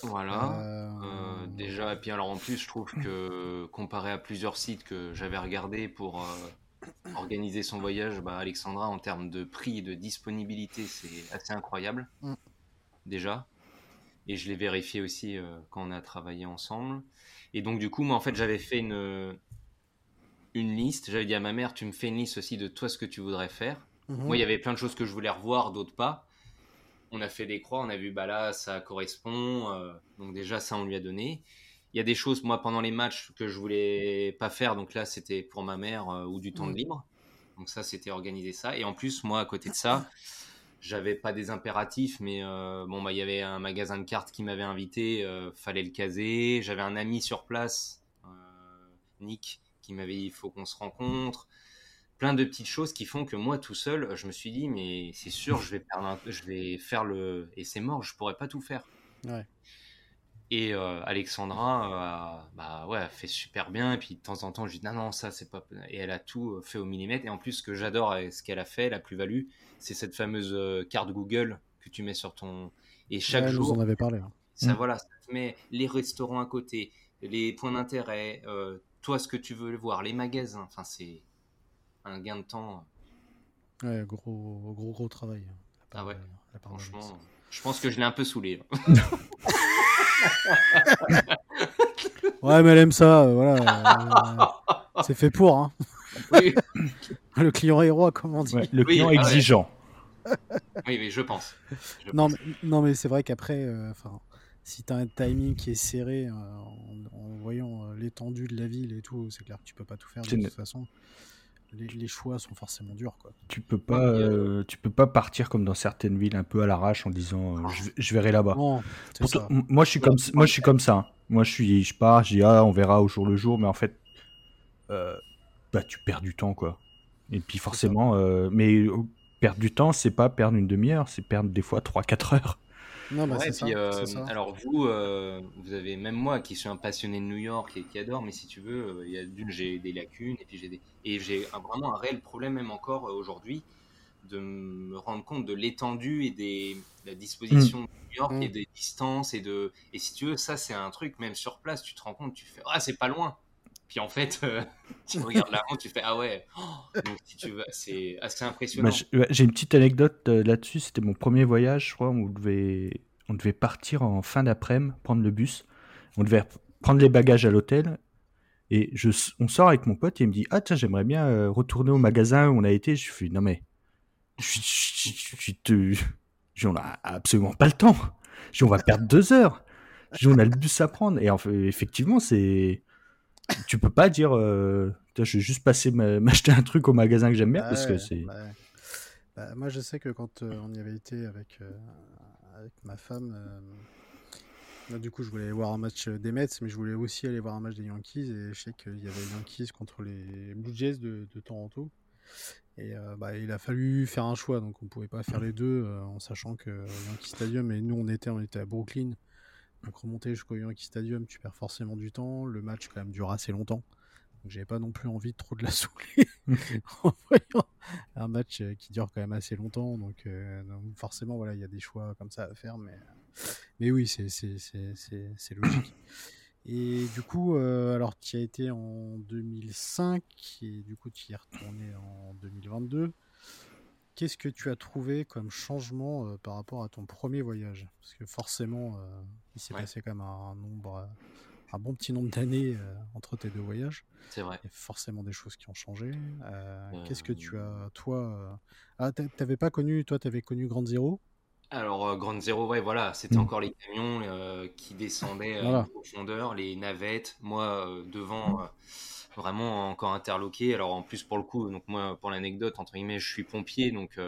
Voilà. Euh, déjà, et puis alors en plus, je trouve que comparé à plusieurs sites que j'avais regardé pour euh, organiser son voyage, bah, Alexandra, en termes de prix et de disponibilité, c'est assez incroyable. Mm. Déjà. Et je l'ai vérifié aussi euh, quand on a travaillé ensemble. Et donc, du coup, moi, en fait, j'avais fait une, une liste. J'avais dit à ma mère, tu me fais une liste aussi de toi ce que tu voudrais faire. Mm-hmm. Moi, il y avait plein de choses que je voulais revoir, d'autres pas on a fait des croix, on a vu, bah là, ça correspond. Euh, donc déjà, ça, on lui a donné. Il y a des choses, moi, pendant les matchs, que je voulais pas faire. Donc là, c'était pour ma mère euh, ou du temps de libre. Donc ça, c'était organiser ça. Et en plus, moi, à côté de ça, j'avais pas des impératifs, mais euh, bon, bah, il y avait un magasin de cartes qui m'avait invité, fallait le caser. J'avais un ami sur place, Nick, qui m'avait dit, il faut qu'on se rencontre plein de petites choses qui font que moi tout seul, je me suis dit mais c'est sûr je vais je vais faire le et c'est mort, je pourrais pas tout faire. Et euh, Alexandra bah ouais, fait super bien et puis de temps en temps je dis non non ça c'est pas et elle a tout fait au millimètre et en plus ce que j'adore et ce qu'elle a fait la plus-value, c'est cette fameuse euh, carte Google que tu mets sur ton et chaque jour vous en avez parlé. Hein. Ça mm. voilà, ça te met les restaurants à côté, les points d'intérêt, euh, toi ce que tu veux voir, les magasins, enfin c'est un gain de temps. Ouais, gros, gros, gros travail. Hein, ah ouais, franchement, je pense que je l'ai un peu saoulé. ouais, mais elle aime ça, euh, voilà. Euh, c'est fait pour, hein. Oui. le client héros, comme on dit. le client exigeant. oui, mais je pense. non, Mais, non, mais c'est vrai qu'après, euh, enfin, si tu as un timing qui est serré en, voyant l'étendue de la ville et tout, c'est clair que tu peux pas tout faire de toute façon les, choix sont forcément durs. Quoi. Tu peux pas, euh, tu peux pas partir comme dans certaines villes un peu à l'arrache en disant euh, je, verrai là-bas. moi je suis comme, moi je suis comme ça. Hein. Moi je suis, je pars, je dis ah on verra au jour le jour, mais en fait, euh, bah tu perds du temps quoi. Et puis forcément, mais perdre du temps, c'est pas perdre une demi-heure, c'est perdre des fois 3-4 heures. Non, bah, euh, alors vous, euh, vous avez même moi qui suis un passionné de New York et qui adore, mais si tu veux, euh, il y a d'une j'ai des lacunes et puis j'ai des et j'ai vraiment un réel problème même encore aujourd'hui de me rendre compte de l'étendue et des la disposition mm. de New York et mm. des distances et de et si tu veux ça c'est un truc même sur place tu te rends compte tu fais ah c'est pas loin puis en fait euh, tu regardes la tu fais ah ouais oh, donc si tu veux c'est assez impressionnant bah, j'ai une petite anecdote euh, là-dessus c'était mon premier voyage je crois on devait on devait partir en fin d'après-midi prendre le bus on devait prendre les bagages à l'hôtel et je, on sort avec mon pote et il me dit Ah, tiens, j'aimerais bien euh, retourner au magasin où on a été. Je fais Non, mais. Je, je, te... on a absolument pas le temps. Je on va perdre deux heures. Je on a le bus à prendre. Et en fait, effectivement, c'est. Tu peux pas dire euh, Je vais juste passer m'acheter un truc au magasin que j'aime bien parce que c'est. Bah, moi, je sais que quand euh, on y avait été avec, avec ma femme du coup, je voulais aller voir un match euh, des Mets, mais je voulais aussi aller voir un match des Yankees. Et je sais qu'il y avait les Yankees contre les Blue Jays de, Toronto. Et euh, bah, il a fallu faire un choix, donc on pouvait pas faire les deux euh, en sachant que Yankee Stadium, et nous on était, on était à Brooklyn, donc remonter jusqu'au Yankee Stadium, tu perds forcément du temps. Le match quand même dure assez longtemps, donc j'avais pas non plus envie de trop de la saouler en voyant un match qui dure quand même assez longtemps. Donc, forcément, voilà, il y a des choix comme ça à faire, mais mais oui, c'est logique. Et du coup, euh, alors tu y as été en 2005 et du coup tu y es retourné en 2022. Qu'est-ce que tu as trouvé comme changement euh, par rapport à ton premier voyage? Parce que forcément, euh, il s'est passé quand même un nombre, un bon petit nombre d'années entre tes deux voyages. C'est vrai. Il y a forcément des choses qui ont changé. Qu'est-ce que tu as, toi Ah, t'avais pas connu, toi, t'avais connu Grande Zéro alors, euh, Grande Zéro, ouais, voilà, c'était mm. encore les camions euh, qui descendaient euh, en profondeur, les navettes. Moi, devant, vraiment encore interloqué. Alors, en plus, pour le coup, donc moi, pour l'anecdote, entre guillemets, je suis pompier, donc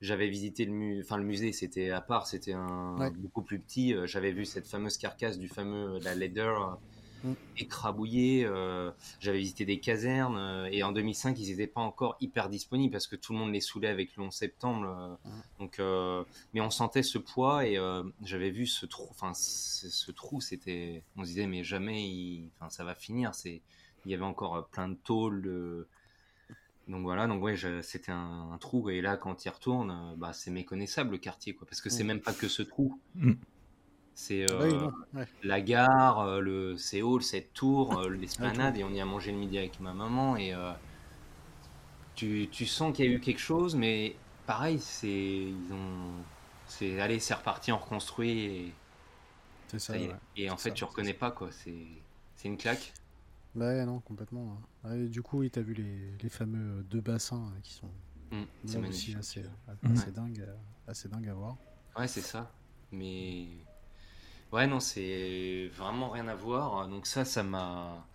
j'avais visité le, enfin, le musée, c'était à part, c'était un beaucoup plus petit. J'avais vu cette fameuse carcasse du fameux la Leader Mm. écrabouillé. Euh, j'avais visité des casernes euh, et en 2005, ils n'étaient pas encore hyper disponibles parce que tout le monde les saoulait avec le 11 septembre. Euh. Mm. donc, mais on sentait ce poids et j'avais vu ce trou. Enfin, ce trou, c'était. On se disait mais jamais, il, enfin, ça va finir. C'est, il y avait encore plein de tôles. Donc voilà, donc ouais, c'était un, trou et là quand il retourne, bah c'est méconnaissable le quartier quoi, parce que c'est mm. même pas que ce trou. C'est euh, la gare, euh, le Séoul, cette tour, euh, l'esplanade, et on y a mangé le midi avec ma maman. Et tu, tu, sens qu'il y a eu quelque chose, mais pareil, c'est ils ont, c'est allez, c'est reparti, on reconstruit. Et, ça. Et, en fait, tu reconnais pas quoi. C'est, c'est une claque. Ouais, non, complètement. Hein. du coup, tu as vu les, les, fameux deux bassins qui sont mmh, aussi assez, assez, dingue, assez dingue à voir. Ouais, c'est ça. Mais Ouais, non, c'est vraiment rien à voir. Donc ça, ça m'a...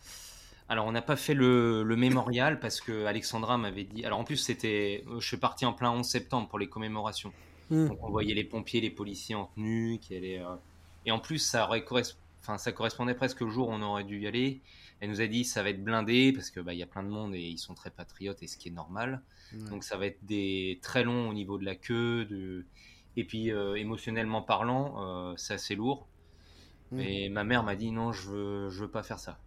Alors, on n'a pas fait le, mémorial parce que Alexandra m'avait dit. Alors, en plus, c'était. Je suis parti en plein 11 septembre pour les commémorations. Hmm. Donc, on voyait les pompiers, les policiers en tenue. Qui allaient, euh, Et en plus, ça, aurait enfin, ça correspondait presque au jour où on aurait dû y aller. Elle nous a dit ça va être blindé parce que bah, y a plein de monde et ils sont très patriotes et ce qui est normal. Donc, ça va être des très long au niveau de la queue. De... Et puis, euh, émotionnellement parlant, euh, c'est assez lourd. Mais ma mère m'a dit non, je veux, je veux pas faire ça.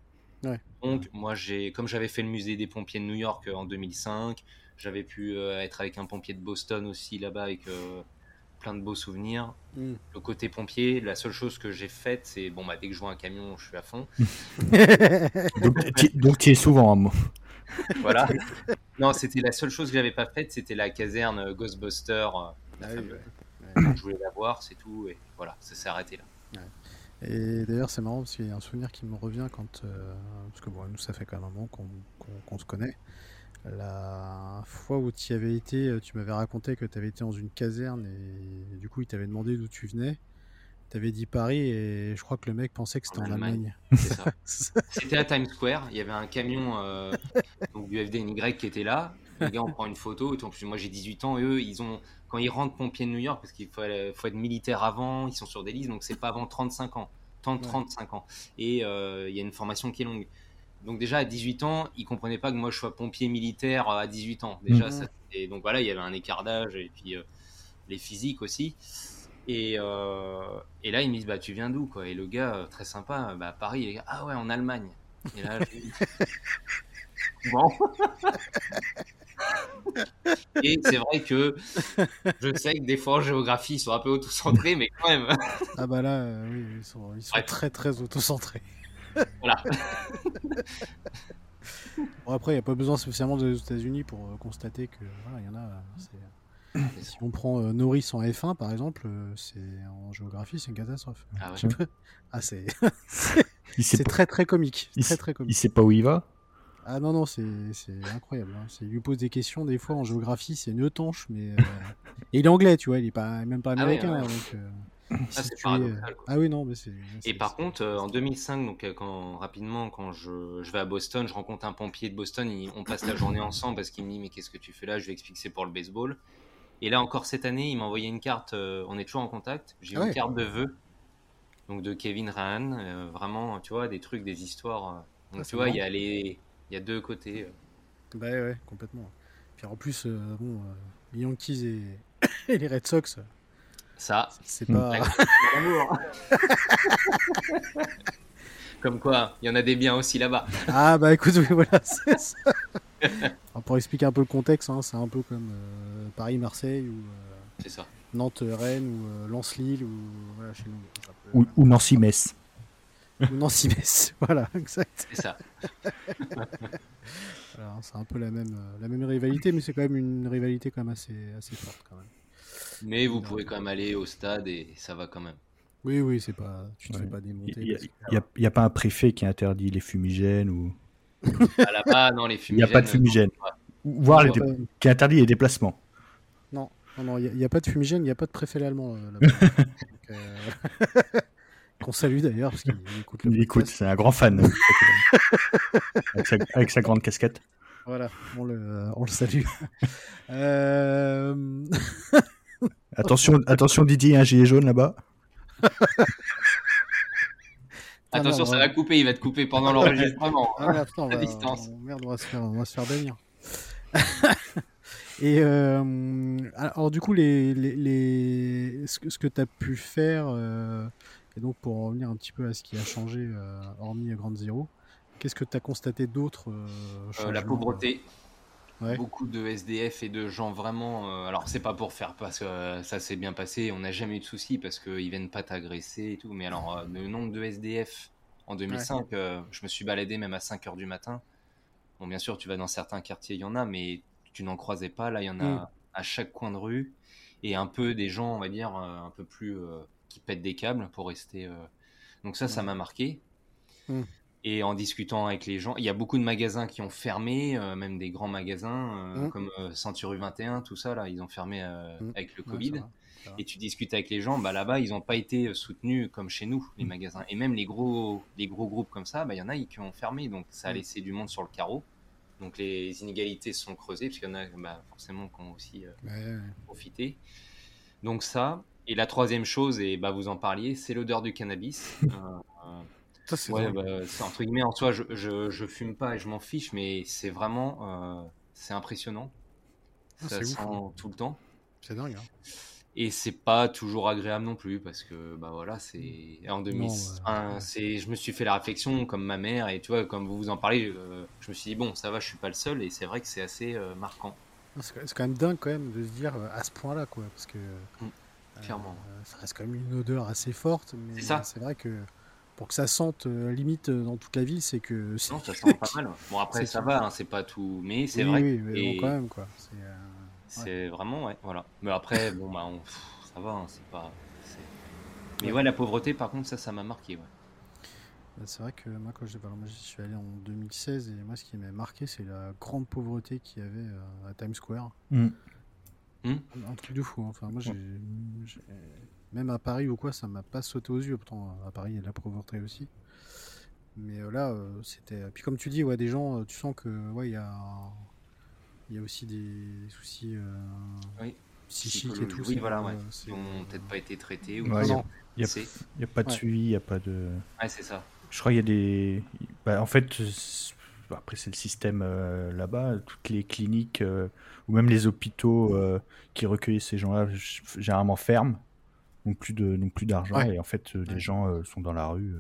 Donc, moi, j'ai, comme j'avais fait le musée des pompiers de New York euh, en 2005, j'avais pu euh, être avec un pompier de Boston aussi là-bas avec plein de beaux souvenirs. Mm. Le côté pompier, la seule chose que j'ai faite, c'est bon, bah, dès que je vois un camion, je suis à fond. donc, tu es souvent à moi. voilà. Non, c'était la seule chose que j'avais pas faite, c'était la caserne Ghostbuster. Ah je voulais la voir, c'est tout, et voilà, ça s'est arrêté là. Et d'ailleurs, c'est marrant parce qu'il y a un souvenir qui me revient quand. Euh, parce que bon, nous, ça fait quand même un moment qu'on se connaît. La fois où tu y avais été, euh, tu m'avais raconté que tu avais été dans une caserne et, du coup, il t'avait demandé d'où tu venais. Tu avais dit Paris et je crois que le mec pensait que c'était en, Allemagne. C'était à Times Square. Il y avait un camion euh, donc du FDNY qui était là. Les gars, on prend une photo. Et moi, j'ai 18 ans et eux, ils ont quand ils rentrent pompiers de New York, parce qu'il faut, faut, être militaire avant, ils sont sur des listes, donc c'est pas avant 35 ans. 30, 35 ans. Et euh, il y a une formation qui est longue. Donc déjà à 18 ans, ils comprenaient pas que moi je sois pompier militaire à 18 ans. Déjà, mhm. et donc voilà, il y avait un écart d'âge et puis euh, les physiques aussi. Et, euh, et, là, ils me disent bah tu viens d'où quoi? Et le gars très sympa, bah Paris. ah ouais, en Allemagne. Et là, bon. Et c'est vrai que je sais que des fois en géographie, ils sont un peu auto-centrés, mais quand même. Ah bah là, euh, oui, ils sont, ils sont très très auto-centrés. Voilà. bon, après, il n'y a pas besoin spécialement des États-Unis pour euh, constater que voilà, il y en a. Si on prend euh, Norris en F1 par exemple, c'est en géographie, c'est une catastrophe. Ah, ouais. ah c'est c'est très très comique. Il, très, très comique. il sait pas où il va? Ah non, non, c'est incroyable. Hein. Il lui pose des questions, des fois en géographie, c'est une tanche, mais. Euh, et il est anglais, tu vois, il est pas, même pas ah américain. Donc, euh, ah, euh, Ah oui, non, mais c'est. Et par contre, en 2005, donc, quand, rapidement, quand je, je, vais à Boston, je rencontre un pompier de Boston, on passe la journée ensemble parce qu'il me dit Mais qu'est-ce que tu fais là? Je lui explique c'est pour le baseball. Et là, encore cette année, il m'a envoyé une carte, on est toujours en contact. J'ai ah une carte de vœux, donc de Kevin Ryan, vraiment, tu vois, des trucs, des histoires. Donc, tu vois, il y a les il y a deux côtés. Euh. Bah ouais, complètement. Puis en plus, euh, bon, euh, les Yankees et... les Red Sox. Ça, c'est pas. L'amour. Comme quoi, il y en a des biens aussi là-bas. Ah bah écoute, oui, voilà, c'est ça. pour expliquer un peu le contexte, hein, c'est un peu comme Paris-Marseille ou Nantes-Rennes ou Lens-Lille ou voilà, chez nous. Ou, ou Nancy-Metz. Ou Nancy Metz, voilà, exact. C'est ça. c'est un peu la même, la même rivalité, mais c'est quand même une rivalité quand même assez, assez forte quand même. Mais vous pouvez quand même aller au stade et ça va quand même. Oui, oui, c'est pas, tu te fais pas démonter. Il n'y a, a, pas un préfet qui interdit les fumigènes ou. Ah, là-bas, non, les fumigènes. Il n'y a pas de fumigènes. Voire les qui interdit les déplacements. Non, non, il n'y a, pas de fumigène, il n'y a pas de préfet allemand euh, là-bas. euh... Qu'on salue d'ailleurs, parce qu'il écoute le Il écoute, c'est un grand fan. avec, sa, grande casquette. Voilà, on le, on le salue. Euh, attention, attention Didier, un gilet jaune là-bas. Attention, ça va couper, il va te couper pendant l'enregistrement. Ah, à distance. merde, on va se faire, on va se faire bannir. Et euh, alors, du coup, les, les, les... ce que, ce que tu as pu faire, euh, et donc, pour revenir un petit peu à ce qui a changé, euh, hormis Grande Zero, qu'est-ce que tu as constaté d'autre euh, euh, La pauvreté. Beaucoup de SDF et de gens vraiment. alors, c'est pas pour faire parce que ça s'est bien passé, on n'a jamais eu de soucis parce qu'ils viennent pas t'agresser et tout. Mais alors, le nombre de SDF en 2005, je me suis baladé même à 5 h du matin. Bon, bien sûr, tu vas dans certains quartiers, il y en a, mais tu n'en croisais pas. Là, il y en a mm. à chaque coin de rue. Et un peu des gens, on va dire, un peu plus qui pètent des câbles pour rester. Euh, donc ça, ça m'a marqué. Hmm. Et en discutant avec les gens, il y a beaucoup de magasins qui ont fermé, euh, même des grands magasins euh, hmm. comme Century 21, tout ça là, ils ont fermé hmm. avec le Covid. Et tu discutes avec les gens, bah là-bas, ils n'ont pas été soutenus comme chez nous, les magasins. Et même les gros, les gros groupes comme ça, bah, il y en a qui ont fermé, donc ça a laissé du monde sur le carreau. Donc les inégalités se sont creusées, parce qu'il y en a bah, forcément qui ont aussi profité. Donc ça, et la troisième chose, et bah, vous en parliez, c'est l'odeur du cannabis. Euh, ça, c'est ouais, bah, entre guillemets, en soi, je, je, fume pas et je m'en fiche, mais c'est vraiment euh, c'est impressionnant. Ah, ça sent tout le temps. C'est dingue. Hein. Et c'est pas toujours agréable non plus parce que bah voilà c'est en 2000 c'est je me suis fait la réflexion comme ma mère et tu vois comme vous vous en parlez euh, je me suis dit bon ça va je suis pas le seul et c'est vrai que c'est assez marquant c'est quand même dingue quand même de se dire à ce point là quoi parce que mm. Clairement. Euh, ça reste quand même une odeur assez forte, mais c'est vrai que pour que ça sente euh, limite euh, dans toute la ville, c'est que. Non, ça sent pas mal. Bon, après, ça va, hein, c'est pas tout. Mais c'est vrai. Oui, mais bon, quand même, quoi. C'est vraiment, ouais, voilà. Mais après, bon, bah, ça va, hein, c'est pas. Mais ouais. la pauvreté, par contre, ça, ça m'a marqué, ouais. Bah, c'est vrai que moi, quand je, je suis allé en 2016, et moi, ce qui m'a marqué, c'est la grande pauvreté qu'il y avait à Times Square. Mm. Hmm? Un truc de fou. Hein. Enfin, moi, j'ai, même à Paris ou quoi, ça m'a pas sauté aux yeux. Pourtant, à Paris, il y a de la pauvreté aussi. Mais euh, là, euh, c'était. Puis comme tu dis, ouais, des gens, euh, tu sens que, ouais, il y a, il y a aussi des soucis psychiques et tout. Oui, voilà, ouais. Qui n'ont peut-être pas été traités ou Il n'y a, pas de suivi, il n'y a pas de. Ouais, c'est ça. Je crois qu'il y a des. Bah, en fait, après c'est le système là-bas, toutes les cliniques ou même les hôpitaux euh, qui recueillaient ces gens-là généralement ferment, n'ont plus de plus d'argent et en fait euh, les gens euh, sont dans la rue.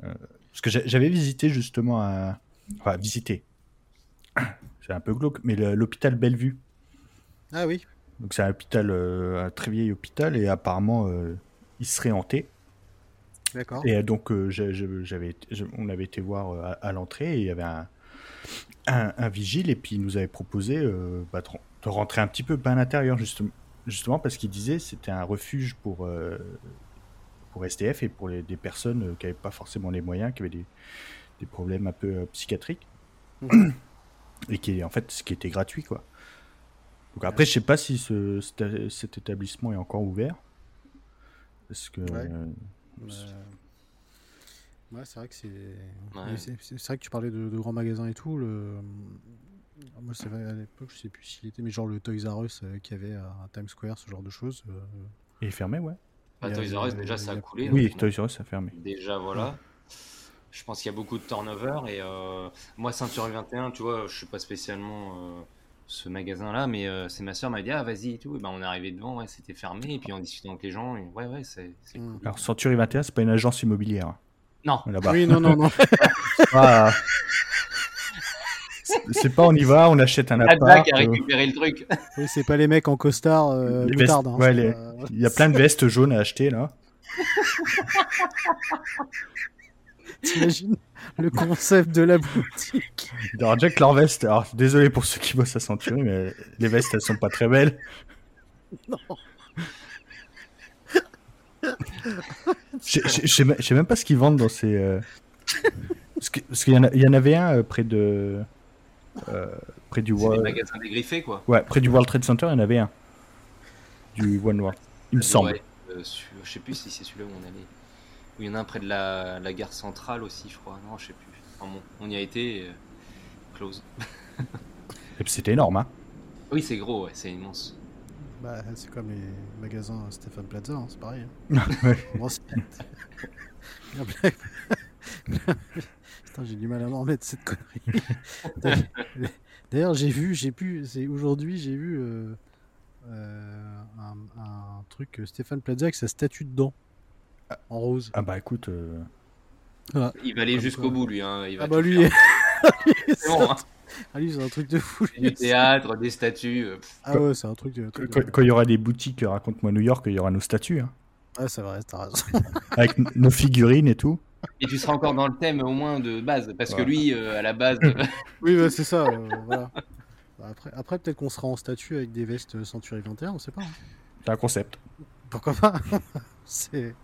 parce que j'avais visité justement un, enfin visité. c'est un peu glauque, mais l'hôpital Bellevue. Ah oui. Donc c'est un hôpital, un très vieil hôpital, et apparemment il serait hanté. D'accord. Et donc j'avais, on avait été voir à, l'entrée, et il y avait un, un, vigile, et puis il nous avait proposé bah, de rentrer un petit peu à l'intérieur, justement, justement parce qu'il disait c'était un refuge pour pour SDF et pour les, des personnes euh, qui n'avaient pas forcément les moyens, qui avaient des, des problèmes un peu euh, psychiatriques. Mhm. et qui, en fait, ce qui était gratuit, quoi. Donc après, je sais pas si ce, cet, établissement est encore ouvert. Parce que. Ouais. Euh, c'est vrai que c'est. C'est vrai que tu parlais de, grands magasins et tout. Le... Moi, c'est vrai, à l'époque, je sais plus s'il était, mais genre le Toys R Us qu'il y avait à Times Square, ce genre de choses. Il est fermé, ouais. Bah, Toys R Us, déjà, ça a coulé. Oui, Toys R Us, ça a fermé. Déjà, voilà. Je pense qu'il y a beaucoup de turnover. Et euh, moi, Ceinture 21, tu vois, je suis pas spécialement euh, ce magasin-là, mais euh, c'est ma soeur m'a dit, ah, vas-y et tout. Et ben, on est arrivé devant, ouais, c'était fermé. Et puis, en discutant avec les gens, ouais, ouais, c'est mm. cool. Alors, Century 21, c'est pas une agence immobilière. Non. Oui, non, non, non. ah. C'est pas on y va, on achète un appart. qui a récupéré le truc. Oui, c'est pas les mecs en costard euh. Hein, ouais, Il y a plein de vestes jaunes à acheter là. T'imagines le concept de la boutique? Alors Jack leur veste. Alors désolé pour ceux qui bossent à Century, mais les vestes elles sont pas très belles. Non. Je sais même pas ce qu'ils vendent dans ces. Euh, parce qu'il y, y, en avait un euh, près de. Euh, près du World. magasin dégriffé, quoi. Ouais, près du World Trade Center, il y en avait un. Du One World. Il me semble. Euh, je sais plus si c'est celui-là où on allait. Où il y en a un près de la, la gare centrale aussi, je crois. Non, je sais plus. Enfin bon, on y a été. Euh, close. Et puis c'était énorme, hein. Oui, c'est gros, ouais, c'est immense. Bah, c'est comme les magasins Stéphane Plaza, hein, c'est pareil. Hein. j'ai du mal à m'en remettre cette connerie. D'ailleurs, j'ai vu, j'ai pu, c'est aujourd'hui, j'ai vu euh, euh, un, truc Stéphane Plaza avec sa statue dedans, en rose. Ah bah écoute. Euh, il va aller jusqu'au bout, lui. Hein. Il va ah bah lui. c'est bon, hein. Ah lui, c'est un truc de fou. Du théâtre, des statues. Ah ouais, c'est un truc. De, quand, il y aura des boutiques, raconte-moi New York, il y aura nos statues. Hein. Ah, c'est vrai, t'as raison. Avec nos figurines et tout. Et tu seras encore dans le thème au moins de base, parce que lui, euh, à la base. oui, bah, c'est ça. Euh, voilà. Bah, après, après peut-être qu'on sera en statut avec des vestes Century 21, on sait pas. Hein. C'est un concept. Pourquoi pas? C'est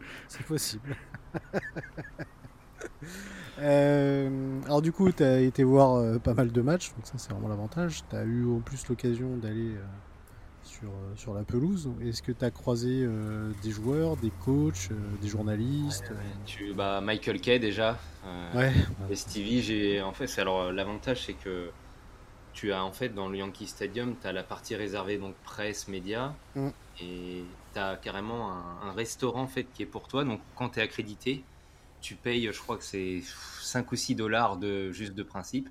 possible. Euh, alors du coup, tu as été voir pas mal de matchs, donc ça c'est vraiment l'avantage. Tu as eu en plus l'occasion d'aller euh, sur la pelouse. Est-ce que tu as croisé euh, des joueurs, des coachs, euh, des journalistes tu, bah, Michael Kay déjà. ouais. Et Stevie, j'ai en fait, alors l'avantage c'est que tu as en fait dans le Yankee Stadium, tu as la partie réservée donc presse, médias mm. et tu as carrément un, restaurant en fait qui est pour toi. Donc quand tu es accrédité, tu payes, je crois que c'est 5 ou 6 dollars de juste de principe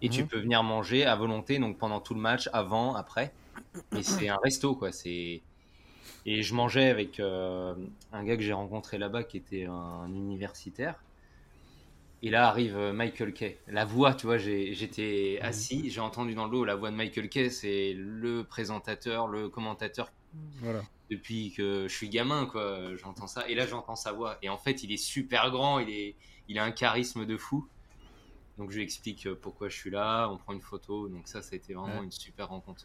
et tu mm. peux venir manger à volonté donc pendant tout le match, avant, après. Mais c'est un resto, quoi. C'est et je mangeais avec euh, un gars que j'ai rencontré là-bas qui était un universitaire. Et là arrive euh, Michael Kay. La voix, tu vois, j'étais assis, j'ai entendu dans le dos la voix de Michael Kay, c'est le présentateur, le commentateur. Voilà. Depuis que je suis gamin, quoi, j'entends ça. Et là, j'entends sa voix. Et en fait, il est super grand, il, est, il a un charisme de fou. Donc, je lui explique euh, pourquoi je suis là, on prend une photo. Donc, ça, ça a été vraiment une super rencontre.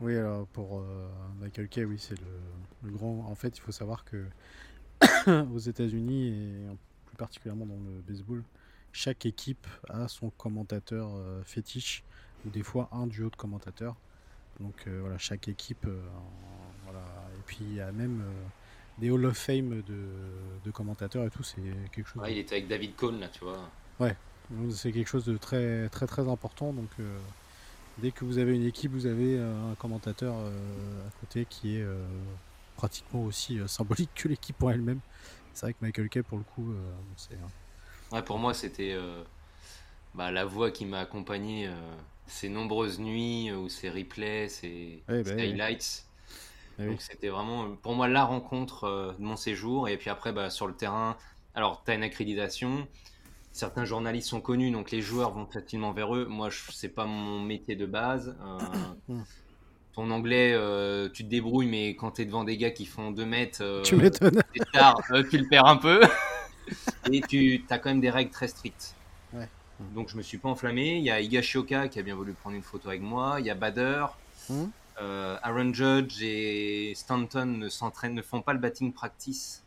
Oui, alors pour euh, Michael Kay, oui, c'est le, grand. En fait, il faut savoir que aux États-Unis et plus particulièrement dans le baseball, chaque équipe a son commentateur euh, fétiche ou des fois un duo de commentateurs. Donc euh, voilà, chaque équipe. voilà. Et puis il y a même des Hall of Fame de, de commentateurs et tout. C'est quelque chose. Ouais, il était avec David Cohn là, tu vois. Ouais, c'est quelque chose de très très très important. Donc Dès que vous avez une équipe, vous avez euh, un commentateur euh, à côté qui est euh, pratiquement aussi symbolique que l'équipe pour elle-même. C'est vrai que Michael Kay, pour le coup, c'est. Ouais, pour moi, c'était bah, la voix qui m'a accompagné ces nombreuses nuits ou ces replays, ces, highlights. Eh Donc c'était vraiment pour moi la rencontre de mon séjour. Et puis après, bah, sur le terrain, alors tu as une accréditation, certains journalistes sont connus, donc les joueurs vont facilement vers eux. Moi, c'est pas mon métier de base. Hmm. ton anglais, tu te débrouilles, mais quand tu es devant des gars qui font 2 mètres, tu m'étonnes. tu le perds un peu. et tu as quand même des règles très strictes. Donc je me suis pas enflammé. Il y a Higashioka qui a bien voulu prendre une photo avec moi. Il y a Bader. Euh, Aaron Judge et Stanton ne s'entraînent, ne font pas le batting practice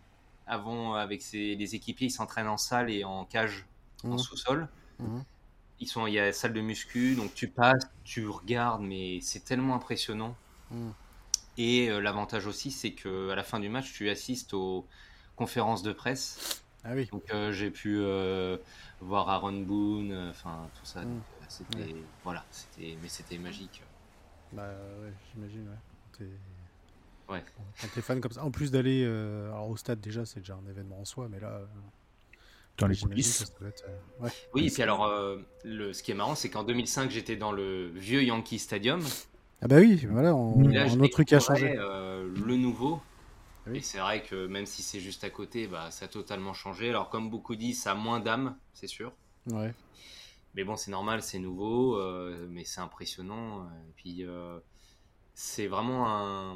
avant avec les équipiers. Ils s'entraînent en salle et en cage, en hmm. sous-sol. Hmm. Ils sont, il y a salle de muscu, donc tu passes, tu regardes, mais c'est tellement impressionnant. Et euh, l'avantage aussi, c'est que à la fin du match, tu assistes aux conférences de presse ah oui. Donc euh, j'ai pu euh, voir Aaron Boone, enfin tout ça. Mm. C'était voilà, c'était mais c'était magique. Bah ouais, j'imagine ouais. Ouais. Quand t'es fan comme ça, en plus d'aller au stade déjà, c'est déjà un événement en soi, mais là. Dans les coulisses. Ouais. Oui, et puis alors, le, ce qui est marrant, c'est qu'en 2005, j'étais dans le vieux Yankee Stadium. Ah bah oui, voilà, on, un autre truc qui a changé. le nouveau, et c'est vrai que même si c'est juste à côté, bah, ça a totalement changé. Alors, comme beaucoup disent, ça a moins d'âme, c'est sûr. Ouais. Mais bon, c'est normal, c'est nouveau, euh, mais c'est impressionnant. Et puis, euh, c'est vraiment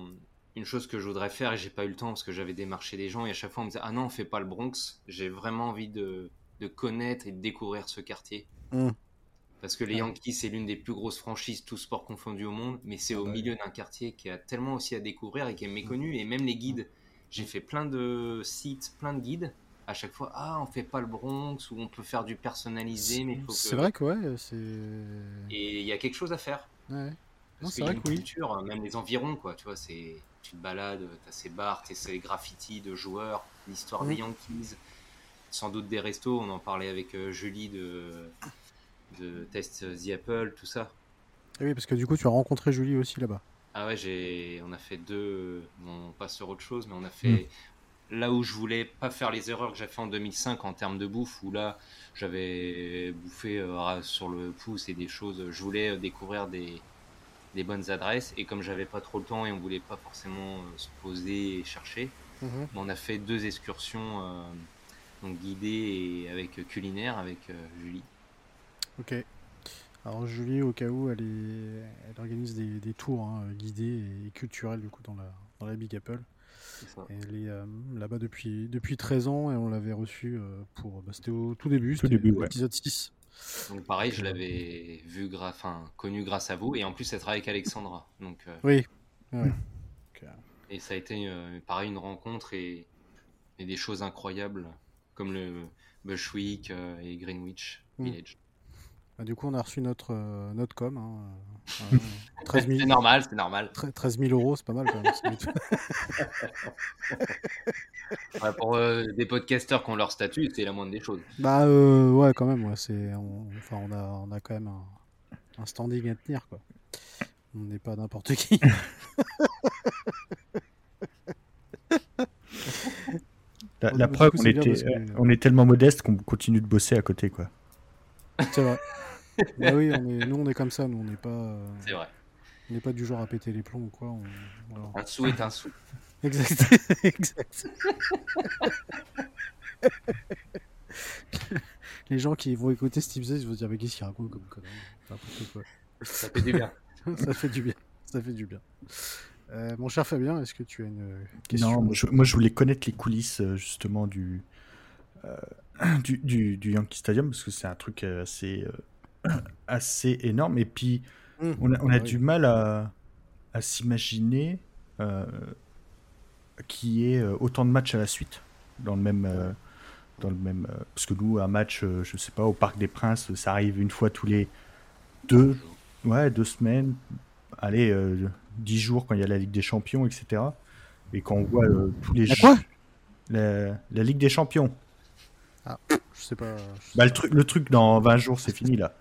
une chose que je voudrais faire et j'ai pas eu le temps parce que j'avais démarché des gens et à chaque fois on me disait Ah non, on fait pas le Bronx. J'ai vraiment envie de, de, connaître et de découvrir ce quartier. Mmh. Parce que les Yankees, c'est l'une des plus grosses franchises, tous sports confondus au monde, mais c'est ah au bah milieu d'un quartier qui a tellement aussi à découvrir et qui est méconnu. Et même les guides, j'ai fait plein de sites, plein de guides. À chaque fois, ah, on fait pas le Bronx ou on peut faire du personnalisé, mais C'est vrai que ouais, c'est. Et il y a quelque chose à faire. Ouais. Y a une culture, même les environs, quoi. Tu vois, c'est tu te balades, t'as ces bars, t'as ces graffitis de joueurs, l'histoire des Yankees, sans doute des restos. On en parlait avec euh, Julie de de Test The Apple, tout ça. Oui, parce que du coup, tu as rencontré Julie aussi là-bas. Ah ouais, j'ai, on a fait deux, on passe sur autre chose, mais on a fait hmm. là où je voulais pas faire les erreurs que j'ai fait en 2005 en termes de bouffe, où là j'avais bouffé euh, sur le pouce et des choses, je voulais découvrir des, des bonnes adresses, et comme j'avais pas trop le temps et on voulait pas forcément euh, se poser et chercher, mhm. on a fait deux excursions euh, donc guidées et avec culinaire avec Julie. Ok. Alors Julie, au cas où, elle, est... elle organise des, des tours hein, guidés et culturels du coup dans la, dans la Big Apple. elle est euh, là-bas depuis, depuis 13 ans et on l'avait reçue euh, pour. Bah, c'était au tout début, c'était l'épisode 6. Donc pareil, je l'avais vu, enfin connu grâce à vous et en plus elle travaille avec Alexandra. Donc, euh, Oui. Et ça a été pareil une rencontre et, et, des choses incroyables comme le Bushwick et Greenwich mm. Village. Bah, du coup, on a reçu notre, euh, notre com. Hein, euh, c'est normal, c'est normal. 13 000 euros, c'est pas mal quand même. pour euh, des podcasteurs qui ont leur statut, c'est la moindre des choses. Bah ouais, quand même. Ouais, c'est, on, enfin, on a, on a quand même un, standing à tenir. Quoi. On n'est pas n'importe qui. La, preuve, on, était, on est tellement modeste qu'on continue de bosser à côté. quoi. C'est vrai. Bah oui, nous on est comme ça, nous on n'est pas. Euh, c'est vrai. On n'est pas du genre à péter les plombs ou quoi. Un sou est un sou. exact. exact. les gens qui vont écouter Steve Zay, ils vont se dire mais qu'est-ce qu'il raconte comme connerie? Quoi. Ça fait du bien. ça fait du bien. Ça fait du bien. Euh, mon cher Fabien, est-ce que tu as une question? Non, moi je, voulais connaître les coulisses euh, justement du, du, du, du, Yankee Stadium parce que c'est un truc assez assez énorme. Et puis, mmh. on a, on a du mal à, à s'imaginer euh, qu'il y ait euh, autant de matchs à la suite dans le même. Euh, dans le même parce que nous, un match, je sais pas, au Parc des Princes, ça arrive une fois tous les deux, ouais, deux semaines, allez, dix jours quand il y a la Ligue des Champions, etc. Et quand on voit tous les jeux. la, la, Ligue des Champions. Ah, je sais pas. Bah, le, truc, le truc, dans 20 jours, c'est fini là.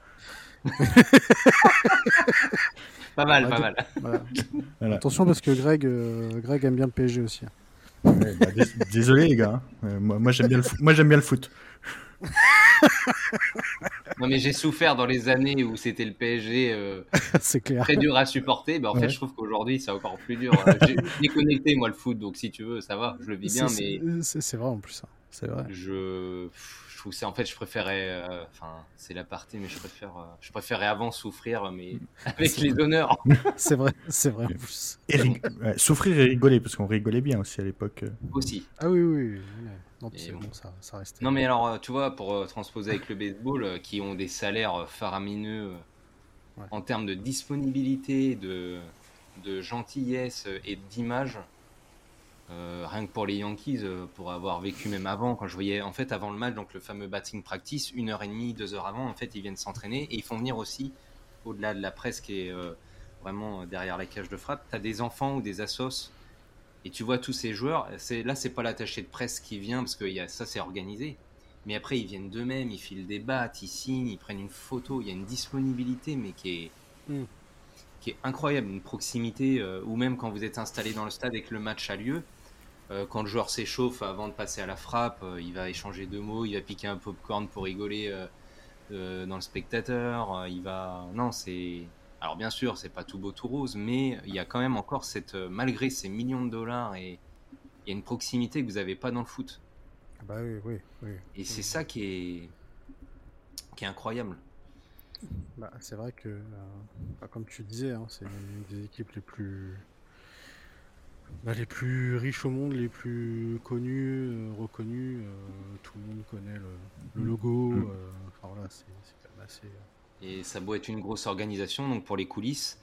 pas mal, pas mal. Attention parce que Greg, euh, Greg aime bien le PSG aussi. Bah, désolé les gars, hein. euh, moi, moi j'aime bien, bien, le foot. non mais j'ai souffert dans les années où c'était le PSG euh, c'est clair. très dur à supporter. Bah, en fait, je trouve qu'aujourd'hui c'est encore plus dur. j'ai déconnecté moi le foot, donc si tu veux, ça va, je le vis bien. Mais c'est vrai en plus. Ça. C'est vrai. Je, je trouve ça, en fait, je préférais, euh, enfin, c'est la partie, mais je préfère, euh, je préférais avant souffrir, mais avec les honneurs. c'est vrai, c'est vrai. souffrir et rigoler, parce qu'on rigolait bien aussi à l'époque. Aussi. Ah oui, oui. Non, bon, ça, ça Non, mais alors, tu vois, pour transposer avec le baseball, qui ont des salaires faramineux en termes de disponibilité, de, de gentillesse et d'image, euh, rien que pour les Yankees, euh, pour avoir vécu même avant, quand je voyais en fait avant le match, donc le fameux batting practice, une heure et demie, deux heures avant, en fait ils viennent s'entraîner et ils font venir aussi, au-delà de la presse qui est euh, vraiment derrière la cage de frappe, tu as des enfants ou des assos et tu vois tous ces joueurs. Là c'est pas l'attaché de presse qui vient parce que y a, ça c'est organisé, mais après ils viennent d'eux-mêmes, ils filent des battes, ils signent, ils prennent une photo, il y a une disponibilité mais qui est mm. Qui est incroyable, une proximité, ou même quand vous êtes installé dans le stade et que le match a lieu, euh, quand le joueur s'échauffe avant de passer à la frappe, euh, il va échanger deux mots, il va piquer un popcorn pour rigoler euh, dans le spectateur. il va. Non, c'est. Alors bien sûr, c'est pas tout beau tout rose, mais il y a quand même encore cette, malgré ces millions de dollars et il y a une proximité que vous n'avez pas dans le foot. Bah oui, oui, oui. Et c'est ça qui est, qui est incroyable. Bah, c'est vrai que, bah, comme tu disais, hein, c'est une des équipes les plus bah, les plus riches au monde, les plus connus, euh, reconnus, euh, tout le monde connaît le, logo. Euh, enfin voilà, c'est quand même assez. Et ça doit être une grosse organisation, donc pour les coulisses,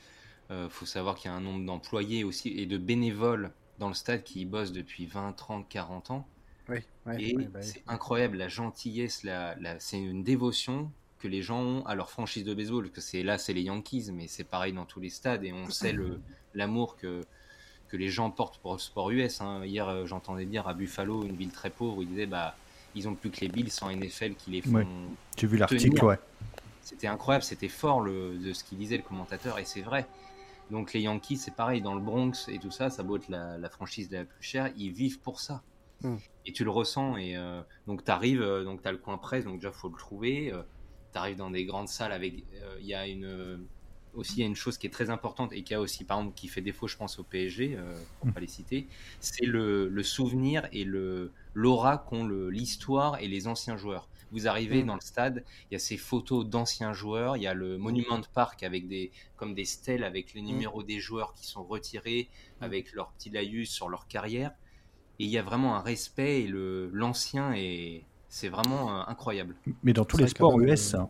il faut savoir qu'il y a un nombre d'employés aussi et de bénévoles dans le stade qui y bossent depuis 20, 30, 40 ans. Oui, et bah c'est incroyable la gentillesse, la, c'est une dévotion que les gens ont à leur franchise de baseball. Que c'est là, c'est les Yankees, mais c'est pareil dans tous les stades et on sait l'amour que que les gens portent pour le sport US. Hein. Hier, euh, j'entendais dire à Buffalo, une ville très pauvre, ils disaient bah ils ont plus que les Bills sans NFL qui les font. J'ai vu l'article, ouais. C'était incroyable, c'était fort le, de ce qu'il disait le commentateur et c'est vrai. Donc les Yankees, c'est pareil, dans le Bronx et tout ça, ça doit être la, franchise la plus chère, ils vivent pour ça. Hmm. Et tu le ressens. Et euh, donc tu arrives, euh, donc tu as le coin presse, donc déjà faut le trouver. Tu arrives dans des grandes salles avec. Il y a une aussi, il y a une chose qui est très importante et qui a aussi, par exemple, qui fait défaut, je pense, au PSG, euh, pour ne mm. pas les citer, c'est le, souvenir et le l'aura qu'ont l'histoire et les anciens joueurs. Vous arrivez mm. dans le stade, il y a ces photos d'anciens joueurs, il y a le Monument Park avec des, comme des stèles avec les mm. numéros des joueurs qui sont retirés, avec leur petit laïus sur leur carrière. Et il y a vraiment un respect et l'ancien et c'est vraiment euh, incroyable. Mais dans tous les sports US, ça.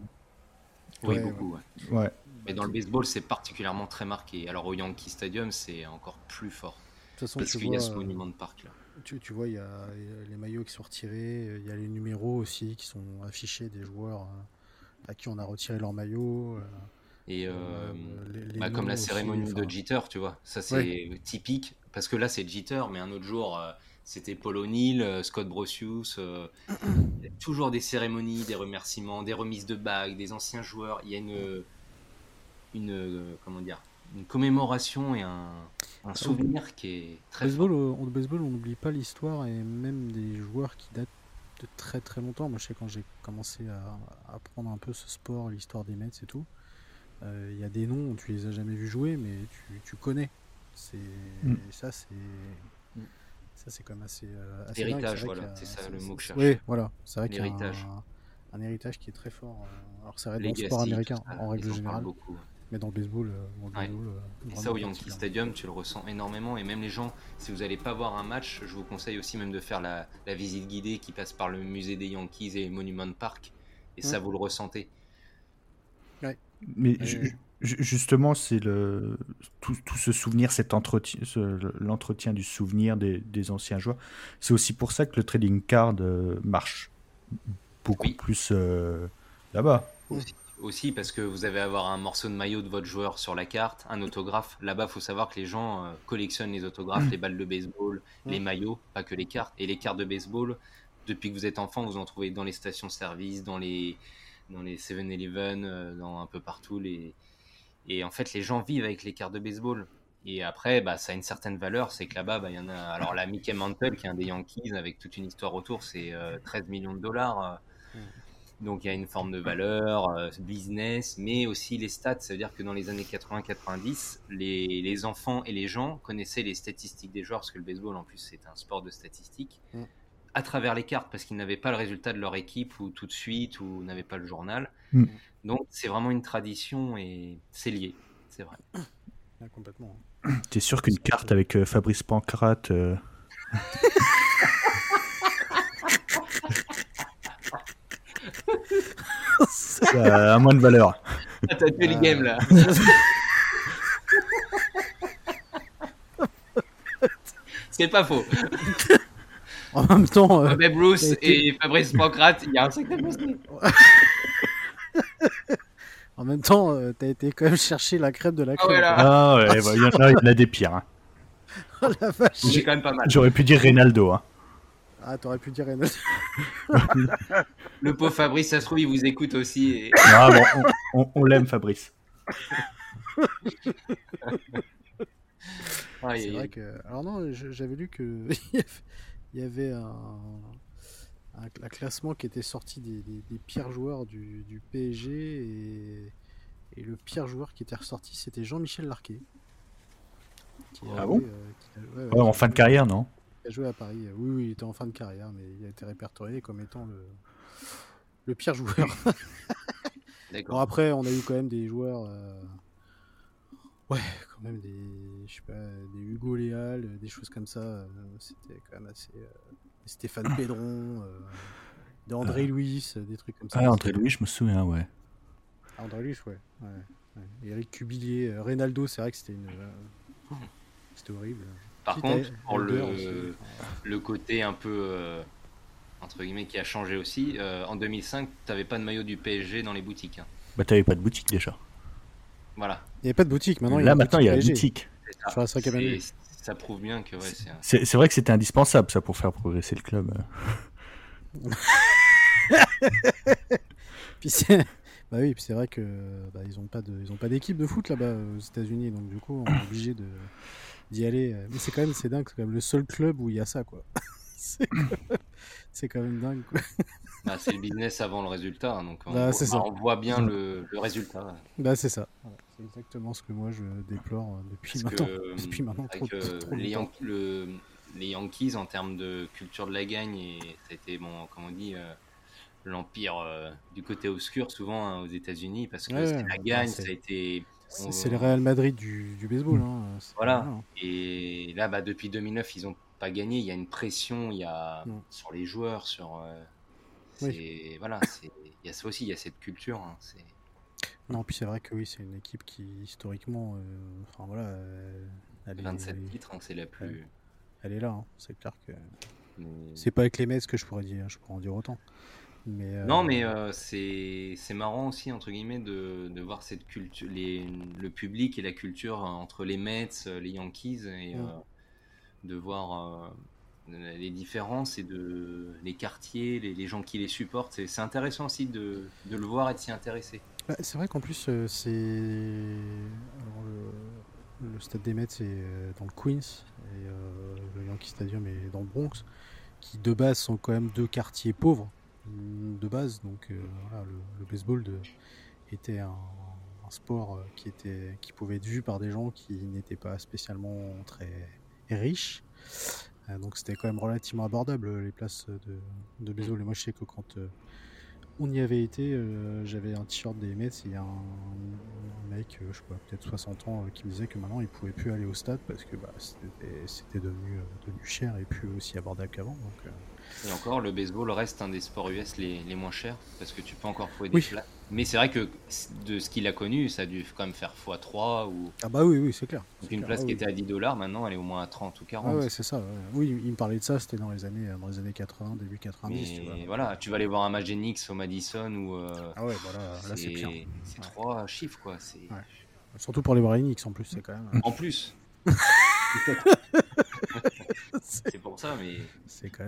Oui, beaucoup. ouais. Mais dans le baseball, c'est particulièrement très marqué. Alors au Yankee Stadium, c'est encore plus fort. De toute façon, parce qu'il y a ce monument de parc là. Tu, tu vois, il y, a, les maillots qui sont retirés, il y a les numéros aussi qui sont affichés des joueurs euh, à qui on a retiré leur maillot. Euh, et bah, comme la cérémonie de Jeter, tu vois, ça c'est typique parce que là c'est Jeter, mais un autre jour c'était Paul O'Neill, Scott Brosius. il y a toujours des cérémonies, des remerciements, des remises de bagues, des anciens joueurs. Il y a une une, euh, comment dire, une commémoration et un, un souvenir qui est très baseball, fort. baseball, on n'oublie pas l'histoire et même des joueurs qui datent de très très longtemps. Moi, je sais quand j'ai commencé à apprendre un peu ce sport, l'histoire des Mets et tout, euh, il y a des noms, tu les as jamais vus jouer, mais tu, tu connais. C'est mm. ça, c'est. Ça, c'est quand même assez. Euh, assez héritage, voilà, c'est ça le mot que je cherche. Oui, voilà, c'est vrai qu'il y a un, un, héritage qui est très fort. Alors, ça reste dans le sport américain en règle générale. Beaucoup. Mais dans le baseball, euh, euh, ça au Yankee Stadium, tu le ressens énormément. Et même les gens, si vous n'allez pas voir un match, je vous conseille aussi même de faire la, visite guidée qui passe par le musée des Yankees et Monument Park. Et ça, vous le ressentez. Mais justement, c'est le tout, ce souvenir, cet entretien, l'entretien du souvenir des, anciens joueurs. C'est aussi pour ça que le trading card euh, marche beaucoup plus là-bas aussi parce que vous allez avoir un morceau de maillot de votre joueur sur la carte, un autographe. Là-bas, il faut savoir que les gens euh, collectionnent les autographes, mm. les balles de baseball, mm. les maillots, pas que les cartes. Et les cartes de baseball, depuis que vous êtes enfant, vous en trouvez dans les stations-service, dans les dans les 7-Eleven, euh, dans un peu partout. Les... Et en fait, les gens vivent avec les cartes de baseball. Et après, bah, ça a une certaine valeur. C'est que là-bas, bah, il y en a. Alors, la Mickey Mantle, qui est un des Yankees, avec toute une histoire autour, c'est 13 euh, millions de dollars. Mm. Donc il y a une forme de valeur, euh, business, mais aussi les stats. Ça veut dire que dans les années 80-90, les, les, enfants et les gens connaissaient les statistiques des joueurs, parce que le baseball en plus c'est un sport de statistiques, mm. À travers les cartes parce qu'ils n'avaient pas le résultat de leur équipe ou tout de suite ou n'avaient pas le journal. Mm. Donc c'est vraiment une tradition et c'est lié, c'est vrai. complètement. T'es sûr qu'une carte avec euh, Fabrice Pancrate. Euh... ça a moins de valeur. Ah, t'as tué le game là. C'est pas faux. En même temps. Euh, Bruce et Fabrice Pancrate, il y a un sacré En même temps, euh, t'as été quand même chercher la crème de la ah crème. Ah ouais, bah, il, y en a, il y en a des pires. Hein. oh la vache. J'ai quand même pas mal. J'aurais pu dire Reynaldo. Hein. Ah, t'aurais pu dire Reynaldo. Le pauvre Fabrice, ça se trouve, il vous écoute aussi. Et... Ah bon, on, on, l'aime, Fabrice. c'est vrai que. Alors non, j'avais lu que il y avait un, un, classement qui était sorti des, des, pires joueurs du, du PSG et, et, le pire joueur qui était ressorti, c'était Jean-Michel Larquet. ah bon euh, En fin de carrière, non Il a joué à Paris. Oui, oui, il était en fin de carrière, mais il a été répertorié comme étant le, le pire joueur. bon, après, on a eu quand même des joueurs. Euh, ouais, quand même des, je sais pas, des Hugo Léal, des choses comme ça. Euh, c'était quand même assez. Stéphane Pédron, d'André Louis, des trucs comme ça. Ah, André Louis, je me souviens, ouais. Ah, André Louis, ouais. ouais, Eric Cubillier, Reynaldo, c'est vrai que c'était une. C'était horrible. Par contre, pour le, le côté un peu entre guillemets, qui a changé aussi. Euh, en 2005, tu n'avais pas de maillot du PSG dans les boutiques. Hein. Bah, tu n'avais pas de boutique déjà. Voilà. Il n'y avait pas de boutique. Maintenant, Là, maintenant, il y a la boutique. Ça, prouve bien que. Ouais, c'est vrai que c'était indispensable, ça, pour faire progresser le club. puis bah oui, puis c'est vrai que bah, ils n'ont pas de, ils ont pas d'équipe de foot là-bas aux États-Unis, donc du coup, on est obligé de d'y aller. Mais c'est quand même, c'est dingue, c'est quand même le seul club où il y a ça, quoi. c'est quand même dingue. Bah, c'est le business avant le résultat. Hein, donc on, bah, voit, on voit bien le, le résultat. Bah, c'est ça. C'est exactement ce que moi je déplore euh, depuis maintenant. depuis maintenant trop, les, le, les, Yankees, en termes de culture de la gagne, et ça a été, bon, comme on dit, euh, l'empire euh, du côté obscur, souvent hein, aux États-Unis, parce que la gagne, ça a été. C'est le Real Madrid du, du baseball. Hein, voilà. Et là, bah, depuis 2009, ils ont pas gagné. Il y a une pression, il y a sur les joueurs, sur. Euh, voilà, il y a ça aussi, il y a cette culture. Hein, non, puis c'est vrai que oui, c'est une équipe qui historiquement, euh, enfin voilà, elle 27 titres, hein, c'est la plus. Elle, est là, hein, c'est clair que. C'est pas avec les Mets que je pourrais dire, je pourrais en dire autant. Mais, euh, Non, mais c'est marrant aussi, entre guillemets, de, de voir cette culture, les, le public et la culture entre les Mets, les Yankees et, de voir euh, les différences et de les quartiers, les, gens qui les supportent. C'est intéressant aussi de, le voir et de s'y intéresser. Bah, c'est vrai qu'en plus, euh, c'est. Le, stade des Mets est euh, dans le Queens et le Yankee Stadium est dans le Bronx, qui de base sont quand même deux quartiers pauvres de base. Donc voilà, le, baseball était un, un sport qui, était, qui pouvait être vu par des gens qui n'étaient pas spécialement très riche. Euh, donc c'était quand même relativement abordable les places de, de baseball. Et moi je sais que quand euh, on y avait été, euh, j'avais un t-shirt des Mets, il y a un, mec, je pas, peut-être 60 ans, qui me disait que maintenant il pouvait plus aller au stade parce que bah, c'était devenu, devenu, cher et plus aussi abordable qu'avant. Donc, et encore, le baseball reste un des sports US les, les moins chers parce que tu peux encore trouver des places. Mais c'est vrai que de ce qu'il a connu, ça a dû quand même faire x3 ou. Ah bah oui, oui, c'est clair. une place ah qui était à 10 dollars, maintenant elle est au moins à 30 ou 40. Ah ouais, c'est ça. Oui, il me parlait de ça, c'était dans les années, dans les années 80, début 90. tu vois. voilà, tu vas aller voir un match au Madison ou. Euh, ah ouais, voilà, là c'est pire. C'est trois chiffres quoi. Surtout pour les voir Enix en plus, c'est quand même. En plus. c'est pour ça, mais.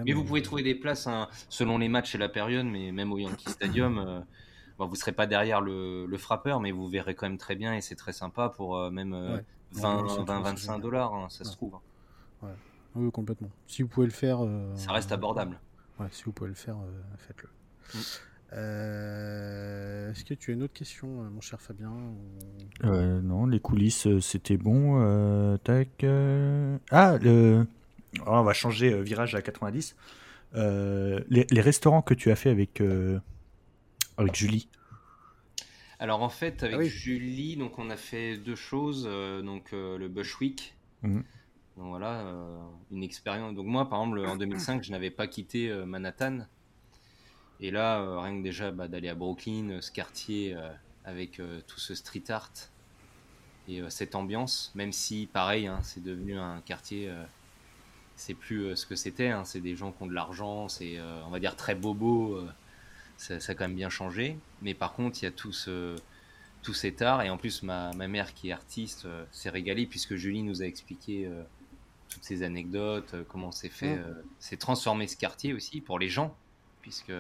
mais vous pouvez trouver des places hein, selon les matchs et la période, mais même au Yankee Stadium, euh, bon, vous serez pas derrière le, frappeur, mais vous verrez quand même très bien et c'est très sympa pour euh, même 20, 20, 25 dollars, hein, ça se trouve. Hein. Oui, complètement. Si vous pouvez le faire. Euh, ça reste abordable. Ouais, si vous pouvez le faire, faites-le. Mm. Est-ce que tu as une autre question, mon cher Fabien Non, les coulisses, c'était bon. tac. Ah, le... Oh, on va changer euh, virage à 90. les, les, restaurants que tu as fait avec, avec Julie. Alors en fait, avec ah Julie, donc on a fait deux choses. donc le Bushwick. Mmh. Donc voilà, une expérience. Donc moi, par exemple, en 2005, je n'avais pas quitté Manhattan. Et là, rien que déjà bah, d'aller à Brooklyn, ce quartier avec tout ce street art, et euh, cette ambiance, même si pareil, hein, c'est devenu un quartier, euh, c'est plus euh, ce que c'était, hein, c'est des gens qui ont de l'argent, c'est on va dire très bobo, ça, ça, a quand même bien changé, mais par contre il y a tout ce tout cet art. Et en plus ma, ma mère qui est artiste s'est régalée puisque Julie nous a expliqué toutes ces anecdotes, comment c'est fait, c'est transformer ce quartier aussi pour les gens, puisque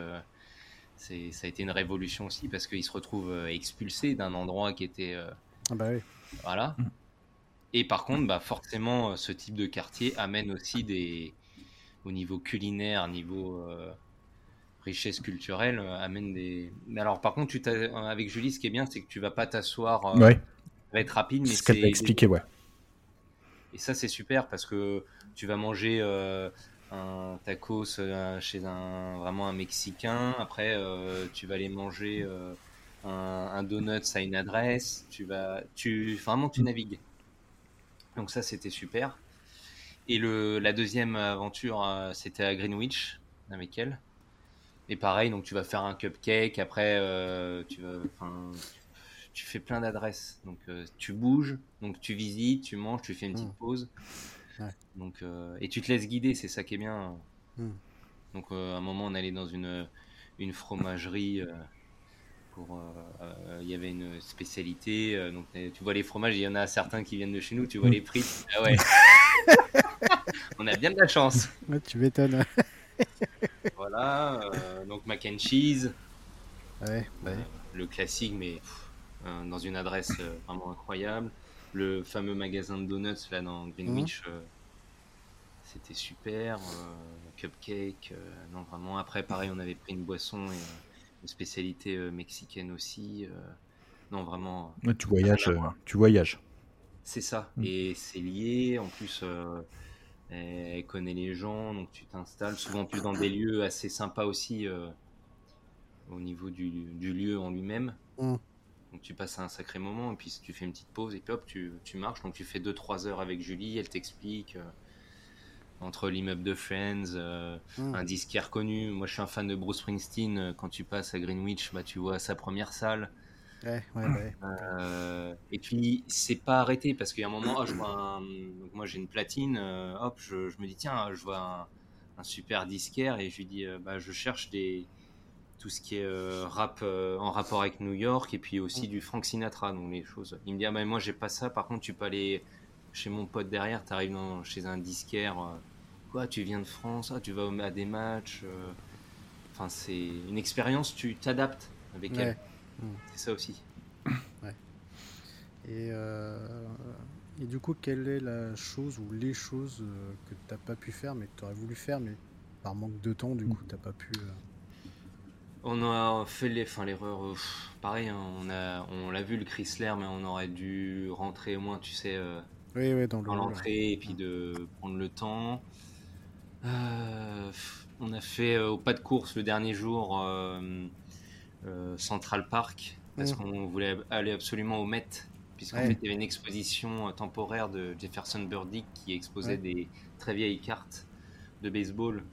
c'est, ça a été une révolution aussi parce qu'ils se retrouvent expulsés d'un endroit qui était ah bah oui. Voilà. Mm. Et par contre, bah forcément, euh, ce type de quartier amène aussi des, au niveau culinaire, niveau euh, richesse culturelle, euh, amène des. Mais alors, par contre, tu avec Julie, ce qui est bien, c'est que tu vas pas t'asseoir. ouais. Ça va être rapide, mais c'est ce qu'elle t'a expliqué, ouais. Et ça, c'est super parce que tu vas manger un tacos chez un vraiment un Mexicain. Après, tu vas aller manger un, donut, ça a une adresse, tu vas, tu, vraiment, tu navigues. Donc ça, c'était super. Et le, la deuxième aventure, euh, c'était à Greenwich avec elle. Et pareil, donc tu vas faire un cupcake. Après, euh, tu vas, enfin, tu fais plein d'adresses. Donc euh, tu bouges, donc tu visites, tu manges, tu fais une petite mmh. pause. Donc et tu te laisses guider, c'est ça qui est bien. Mmh. Donc à un moment, on allait dans une une fromagerie pour euh, euh, il y avait une spécialité euh, donc tu vois les fromages il y en a certains qui viennent de chez nous tu vois les prix. Ah ouais. On a bien de la chance. Tu m'étonnes. Voilà donc mac and cheese. Ouais, le classique mais dans une adresse vraiment incroyable. Le fameux magasin de donuts là dans Greenwich mm. c'était super cupcake non vraiment après pareil on avait pris une boisson et une spécialité euh, mexicaine aussi. Euh, non, vraiment. tu voyages. Euh, tu voyages. C'est ça. Mm. Et c'est lié. En plus, elle connaît les gens, donc tu t'installes souvent plus dans des lieux assez sympas aussi au niveau du, lieu en lui-même. Mm. Donc tu passes un sacré moment et puis tu fais une petite pause et puis hop, tu, tu marches. Donc tu fais 2-3 heures avec Julie, elle t'explique entre l'immeuble de Friends, euh, hmm. un disquaire connu. Moi, je suis un fan de Bruce Springsteen. Euh, quand tu passes à Greenwich, bah, tu vois sa première salle. Ouais, ouais, ouais. Euh, et puis, c'est pas arrêté parce qu'il y a un moment, oh, je vois Donc, moi j'ai une platine, hop, je, me dis, tiens, je vois un, super disquaire et je lui dis, bah, je cherche des, tout ce qui est rap en rapport avec New York et puis aussi hmm. du Frank Sinatra, donc les choses. Il me dit, ah, bah, moi j'ai pas ça, par contre, tu peux aller chez mon pote derrière, tu arrives chez un disquaire quoi, tu viens de France, ah, tu vas à des matchs. Euh, enfin, c'est une expérience, tu t'adaptes avec elle. C'est ça aussi. Ouais. Et, euh, et du coup, quelle est la chose ou les choses euh, que tu n'as pas pu faire, mais que tu aurais voulu faire, mais par manque de temps, du coup, tu n'as pas pu. On a fait les, enfin l'erreur, pareil, hein, on a, on l'a vu le Chrysler, mais on aurait dû rentrer au moins, tu sais, oui, oui, dans, l'entrée et puis de prendre le temps. Euh, on a fait euh, au pas de course le dernier jour euh, Central Park parce mm. qu'on voulait aller absolument au Met puisqu'en fait il y avait une exposition temporaire de Jefferson Burdick qui exposait des très vieilles cartes de baseball.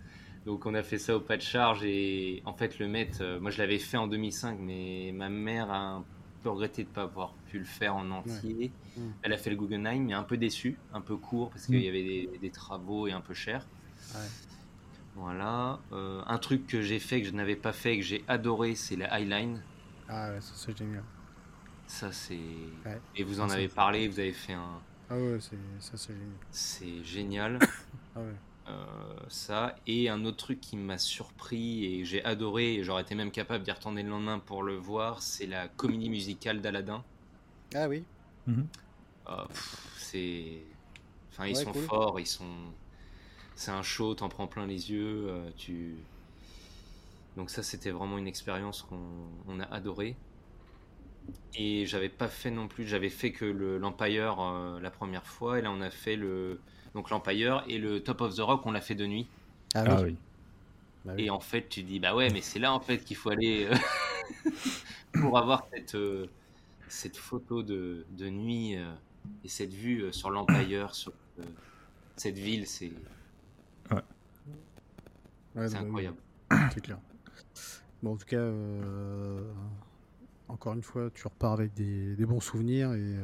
Donc on a fait ça au pas de charge et en fait le Met, moi je l'avais fait en 2005 mais ma mère a un peu regretté de ne pas avoir pu le faire en entier. Mm. Elle a fait le Guggenheim mais un peu déçu, un peu court parce qu'il mm. y avait des, des, travaux et un peu cher. Voilà. Euh, un truc que j'ai fait, que je n'avais pas fait, que j'ai adoré, c'est la Highline. Ah ouais, ça c'est génial. Ça c'est. Et vous en avez parlé, vous avez fait un. Ah ouais, ça c'est génial. C'est génial. ah ouais. Euh, ça et un autre truc qui m'a surpris et j'ai adoré et j'aurais été même capable d'y retourner le lendemain pour le voir c'est la comédie musicale d'Aladin ah oui mhm. euh, c'est enfin ils sont forts ils sont c'est un show, t'en prends plein les yeux. Euh, tu... Donc ça, c'était vraiment une expérience qu'on a adoré. Et j'avais pas fait non plus, j'avais fait que l'Empire euh, la première fois, et là on a fait le donc l'Empire et le Top of the Rock, on l'a fait de nuit. Ah, oui. Bah et en fait, tu dis, bah ouais, mais c'est là en fait qu'il faut aller pour avoir cette, cette photo de, de nuit et cette vue sur l'Empire, sur cette ville, c'est. Ouais. c'est bah incroyable. C'est clair. Bon, en tout cas, encore une fois, tu repars avec des, des bons souvenirs et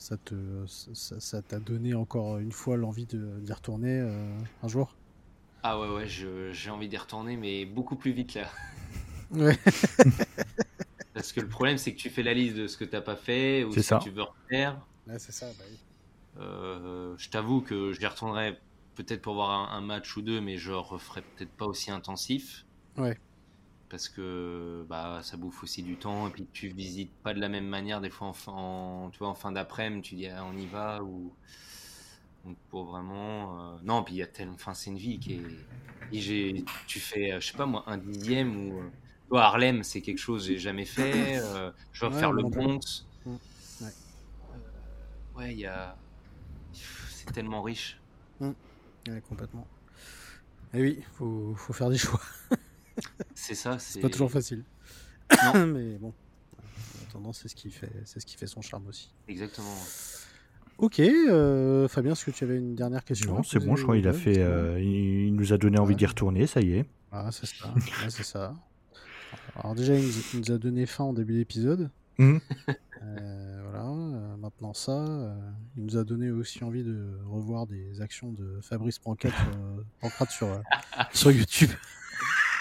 ça te ça t'a donné encore une fois l'envie d'y retourner euh, un jour Ah ouais ouais j'ai envie d'y retourner mais beaucoup plus vite là. Ouais. Parce que le problème c'est que tu fais la liste de ce que t'as pas fait ou ce que tu veux refaire. Ouais c'est ça. Bah euh, je t'avoue que j'y retournerai peut-être pour voir un, un, match ou deux mais je referai peut-être pas aussi intensif. Ouais. Parce que bah, ça bouffe aussi du temps et puis tu visites pas de la même manière des fois en, tu vois, en fin d'après-midi tu dis ah, on y va ou donc pour vraiment euh, non puis il y a tellement enfin c'est une vie qui est j'ai tu fais euh, je sais pas moi un dixième ou euh, toi Harlem c'est quelque chose que j'ai jamais fait je vais faire le Bronx. Ouais. Il y a c'est tellement riche. Mmh. Ouais, complètement et oui faut faut faire des choix C'est ça. C'est pas toujours facile. mais bon, en attendant, c'est ce qui fait, c'est ce qui fait son charme aussi. Exactement. Ok, euh, Fabien, est-ce que tu avais une dernière question Non, c'est bon, je crois qu'il a fait, euh, il nous a donné envie d'y retourner, ça y est. Ah, c'est ça, c'est ça. Alors déjà, il nous a donné faim en début d'épisode. Mmh. Euh, voilà, maintenant ça, il nous a donné aussi envie de revoir des actions de Fabrice Pancrate sur, sur, sur YouTube.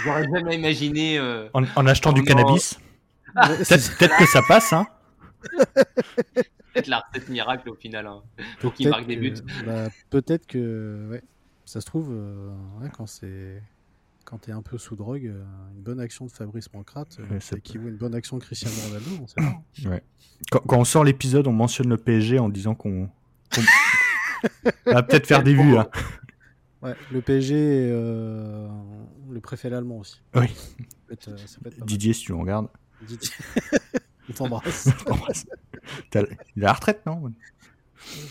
J'aurais jamais imaginé. Euh, en, achetant du cannabis. Peut-être que ça passe, hein. Peut-être la recette miracle au final, hein, pour qu'il marque des buts. Bah, peut-être que, ouais, ça se trouve, euh, quand c'est quand t'es un peu sous drogue, euh, une bonne action de Fabrice Pancrate ça équivaut à une bonne action de Cristiano Ronaldo. On sait pas. Ouais. Quand, quand, on sort l'épisode, on mentionne le PSG en disant qu'on va peut-être faire des vues. Hein. Ouais, le PSG euh, le préfet allemand aussi. Oui. Euh, Didier, si tu le regardes. Didier. On t'embrasse. Il a la retraite, non?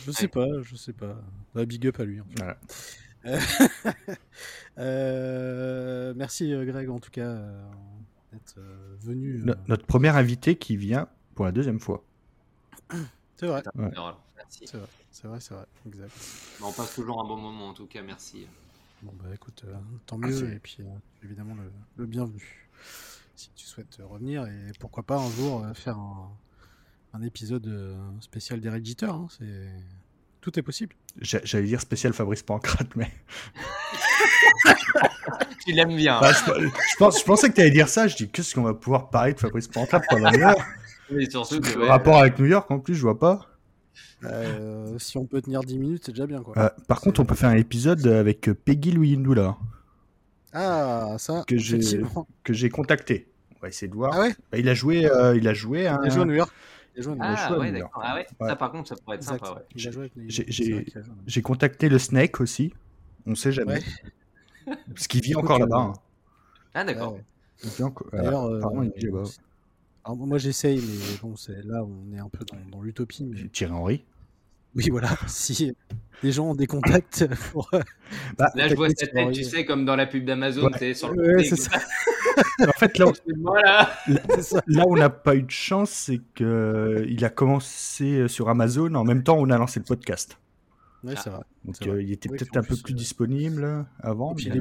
Je sais pas, je sais pas. Bah, big up à lui. Euh, merci Greg en tout cas d'être venu. notre premier invité qui vient pour la deuxième fois. C'est vrai. C'est vrai. C'est vrai, exact. on passe toujours un bon moment en tout cas, merci. Bon bah écoute, euh, tant mieux, et puis euh, évidemment le, bienvenu. Si tu souhaites revenir, et pourquoi pas un jour euh, faire un, épisode spécial des Redditeurs, hein, c'est... tout est possible. J'allais dire spécial Fabrice Pancrate, mais... tu l'aimes bien. Bah, je, pense, je pensais que tu allais dire ça, je dis qu'est-ce qu'on va pouvoir parler de Fabrice Pancrate pendant une heure? Mais surtout que, rapport avec New York en plus, je vois pas. Euh, si on peut tenir 10 minutes, c'est déjà bien. Quoi. Euh, par contre, on peut faire un épisode avec Peggy Louis Ndoula. Ah, ça, que j'ai contacté. On va essayer de voir. Ah ouais? Bah, il a joué, euh, il a joué. Un... Il a joué à New York. Ah, ouais, d'accord. Ah ouais, ça par contre, ça pourrait être sympa. Ouais. J'ai contacté le Snake aussi. On sait jamais. Parce qu'il vit encore là-bas. Hein. Ah d'accord. D'ailleurs, moi j'essaye, mais bon, c'est là où on est un peu dans, l'utopie. Mais... Thierry Henry Oui, voilà. Si les gens ont des contacts pour. Bah, là, je vois sa tête, tu sais, comme dans la pub d'Amazon, ouais. sur le ouais, c'est ça. en fait, là, là, où on n'a pas eu de chance, c'est qu'il a commencé sur Amazon en même temps où on a lancé le podcast. Oui, c'est vrai. Donc euh, il était peut-être un peu plus disponible avant. il, est,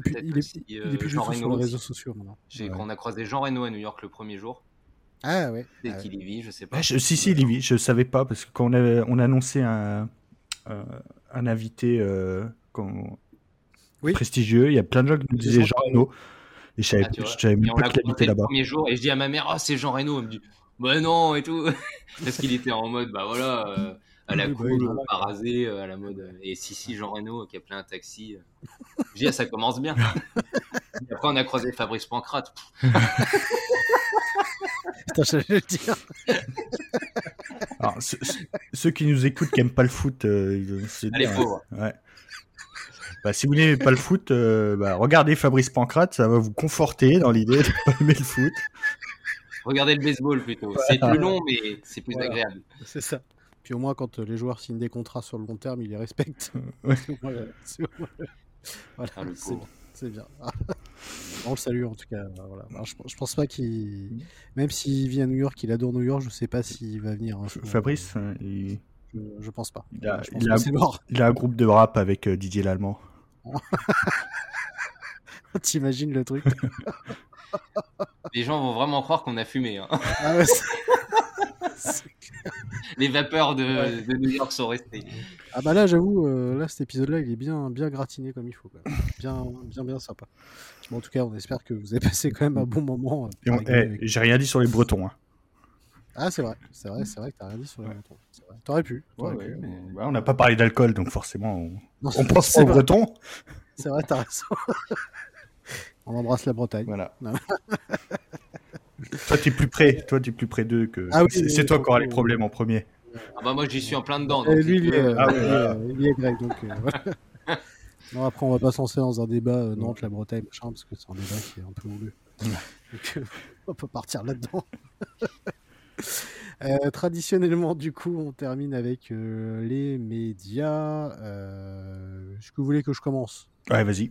plus, il sur les réseaux sociaux maintenant. On a croisé Jean Reno à New York le premier jour. Ah ouais. Dès ah, qu'il y vit, je sais pas. si, si, il y vit. Je savais pas parce que quand on a, on a annoncé un, un invité euh, prestigieux, il y a plein de gens qui nous disaient Jean Reno. Et je savais, ah, savais même pas qu'il habitait là-bas. Le premier jour, et je dis à ma mère, oh, c'est Jean Reno. Elle me dit, bah non, et tout. parce qu'il était en mode, bah voilà. Euh, à la cool, pas rasé, euh, à la mode. Et si, si, Jean Reno qui a plein un taxi. Je dis, ah, ça commence bien. et après, on a croisé Fabrice Pancrate. j'allais le dire. Alors, ceux, qui nous écoutent qui n'aiment pas le foot, euh, c'est Allez, pauvres. Ouais. Bah, si vous n'aimez pas le foot, euh, bah, regardez Fabrice Pancrate, ça va vous conforter dans l'idée de pas aimer le foot. Regardez le baseball plutôt. C'est plus long, mais c'est plus agréable. C'est ça. Puis au moins, quand les joueurs signent des contrats sur le long terme, ils les respectent. Ouais. voilà. Ah, c'est bien. On le salue en tout cas. Voilà. je, pense pas qu'il. Même s'il vit à New York, il adore New York, je sais pas s'il va venir. Fabrice, hein, je, pense pas. Il a, il a, un groupe de rap avec euh, Didier Lallemand. T'imagines le truc Les gens vont vraiment croire qu'on a fumé. Hein. Ah Les vapeurs de, New York sont restées. Ah bah là, j'avoue, euh, là cet épisode-là, il est bien, bien gratiné comme il faut. Bien, bien, bien sympa. en tout cas, on espère que vous avez passé quand même un bon moment. Euh, eh, j'ai rien dit sur les Bretons. Hein. Ah, c'est vrai, c'est vrai, c'est vrai que t'as rien dit sur les Bretons. T'aurais pu. on n'a pas parlé d'alcool, donc forcément, on, on pense pas aux Bretons. C'est vrai, t'as raison. on embrasse la Bretagne. Voilà. toi, t'es plus près. Toi, t'es plus près d'eux que. Ah c'est toi qui auras les problèmes en premier. Ah bah moi, j'y suis en plein dedans. Donc lui, il est, ah, il est grec, donc. Euh, non, après, on va pas s'encer dans un débat euh, Nantes, la Bretagne, machin, parce que c'est un débat qui est un peu houleux. donc, euh, on peut partir là-dedans. Euh, traditionnellement, du coup, on termine avec euh, les médias. Euh, est-ce que vous voulez que je commence? Ouais, vas-y.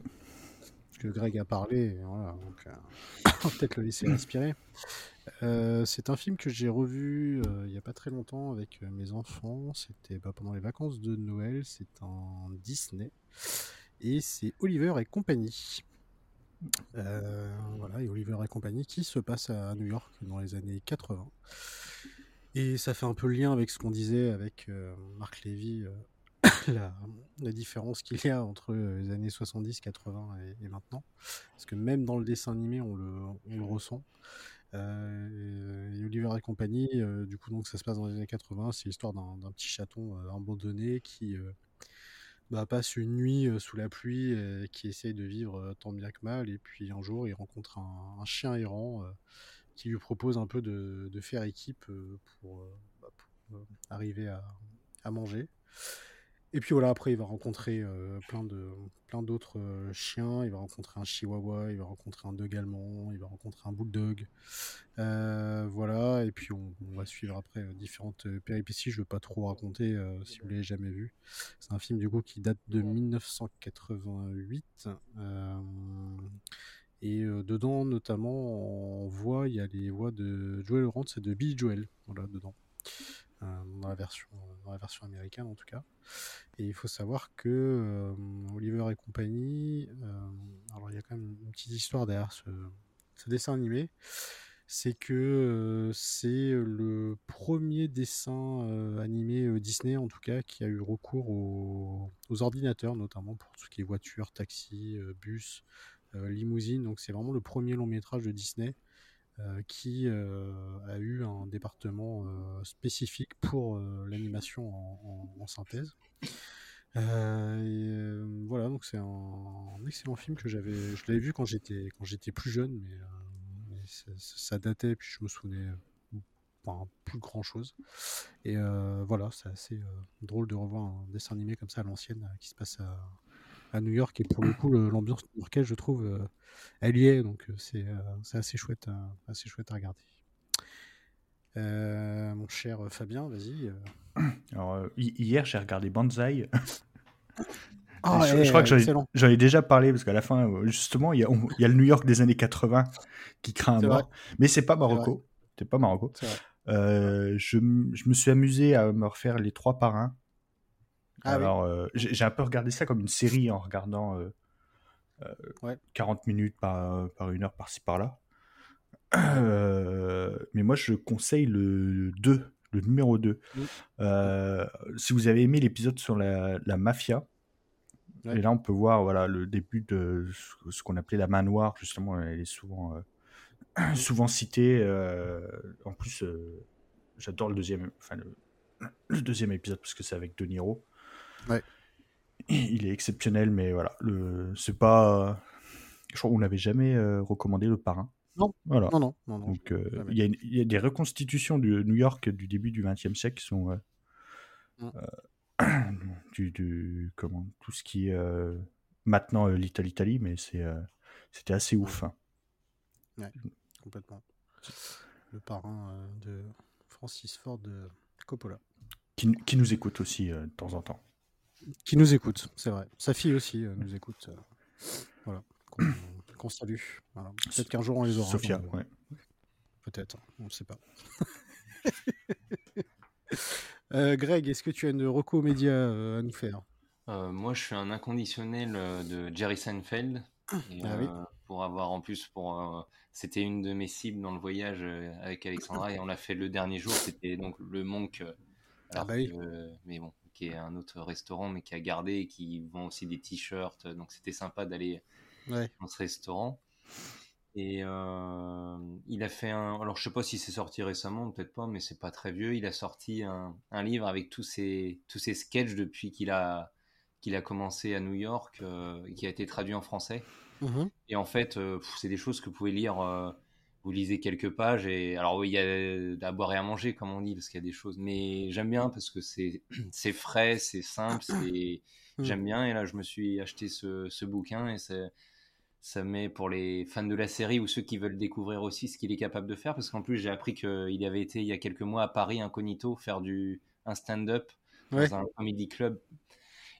Greg a parlé, donc on va peut-être le laisser respirer. c'est un film que j'ai revu il n'y a pas très longtemps avec mes enfants. C'était pendant les vacances de Noël. C'est un Disney. Et c'est Oliver et compagnie. voilà, et Oliver et compagnie qui se passe à New York dans les années 80. Et ça fait un peu le lien avec ce qu'on disait avec euh, Marc Lévy, euh, la, différence qu'il y a entre euh, les années 70, 80 et, maintenant. Parce que même dans le dessin animé, on le, on le ressent. et Oliver et compagnie, du coup, donc ça se passe dans les années 80. C'est l'histoire d'un petit chaton abandonné qui bah, passe une nuit sous la pluie, qui essaye de vivre tant bien que mal. Et puis un jour, il rencontre un, chien errant qui lui propose un peu de, faire équipe euh, pour, euh, bah, euh, arriver à, manger. Et puis voilà, après il va rencontrer plein de plein d'autres chiens. Il va rencontrer un chihuahua, il va rencontrer un dog allemand, il va rencontrer un bulldog. Euh, voilà, et puis on, on, va suivre après différentes péripéties. Je veux pas trop raconter si vous l'avez jamais vu. C'est un film du coup qui date de 1988. Et dedans, notamment, en voix, il y a les voix de Joel Lawrence et de Billy Joel, voilà, dedans. Dans, la version, dans la version américaine, en tout cas. Et il faut savoir que Oliver et compagnie, alors il y a quand même une petite histoire derrière ce, dessin animé c'est que c'est le premier dessin animé Disney, en tout cas, qui a eu recours aux, aux, ordinateurs, notamment pour tout ce qui est voitures, taxis, bus, euh, Limousine. Donc c'est vraiment le premier long métrage de Disney euh, qui euh, a eu un département spécifique pour l'animation en, synthèse. voilà, donc c'est un, excellent film que j'avais, je l'avais vu quand j'étais quand j'étais plus jeune, mais, ça, datait, puis je me souvenais pas plus grand chose. Et voilà, c'est assez drôle de revoir un dessin animé comme ça à l'ancienne qui se passe à, à New York et pour le coup l'ambiance new-yorkaise je trouve euh, elle y est donc euh, c'est euh, c'est assez chouette assez chouette à regarder. mon cher Fabien, vas-y. Alors hier j'ai regardé Banzai. Ah, je, crois que j'en ai, déjà parlé parce qu'à la fin, justement, il y, a, il y, a, le New York des années 80 qui craint un mort. Mais c'est pas Marocco. C'est pas Marocco. je, je, me suis amusé à me refaire les trois parrains. Ah Alors, euh, j'ai un peu regardé ça comme une série en regardant 40 euh, euh, minutes par, par une heure par-ci par-là. mais moi, je conseille le 2, le numéro 2. si vous avez aimé l'épisode sur la, la mafia, et là, on peut voir voilà, le début de ce qu'on appelait la main noire, justement, elle est souvent, souvent citée. en plus, j'adore le deuxième, enfin, le, le, deuxième épisode parce que c'est avec De Niro. Ouais. Il est exceptionnel, mais voilà, le c'est pas. Je crois qu'on n'avait jamais euh, recommandé le parrain. Non. Voilà. Non, non, non, Donc euh, il y, y, a des reconstitutions de New York du début du XXe siècle qui sont euh, mm. du, du, comment tout ce qui est maintenant l'Italie, Italie, mais c'est c'était assez ouf. Hein. Ouais, complètement. Le parrain de Francis Ford Coppola. Qui, qui, nous écoute aussi de temps en temps. Qui nous écoute, c'est vrai. Sa fille aussi euh, nous écoute. Euh, voilà, qu'on salue. Peut-être qu'un jour on les aura. Sophia, ouais. Peut-être, on ne sait pas. Euh, Greg, est-ce que tu as une reco média euh, à nous faire? Euh, Moi, je suis un inconditionnel de Jerry Seinfeld. ah, oui. Pour avoir en plus, pour c'était une de mes cibles dans le voyage avec Alexandra et on l'a fait le dernier jour. C'était donc le Monk. ah bah oui. mais bon, qui est un autre restaurant, mais qui a gardé et qui vend aussi des t-shirts. Donc c'était sympa d'aller dans ce restaurant. Et euh, il a fait un. Alors, je sais pas si c'est sorti récemment, peut-être pas, mais c'est pas très vieux. Il a sorti un, un livre avec tous ses, tous ses sketchs depuis qu'il a, qu'il a commencé à New York, euh, qui a été traduit en français. Mmh et en fait, euh, c'est des choses que vous pouvez lire. Vous lisez quelques pages et alors oui, il y a à boire et à manger, comme on dit, parce qu'il y a des choses. Mais j'aime bien parce que c'est, c'est frais, c'est simple, c'est. Mmh. J'aime bien. Et là, je me suis acheté ce, ce bouquin et c'est ça met pour les fans de la série ou ceux qui veulent découvrir aussi ce qu'il est capable de faire. Parce qu'en plus, j'ai appris qu'il avait été il y a quelques mois à Paris incognito faire du, un stand-up dans un comedy club.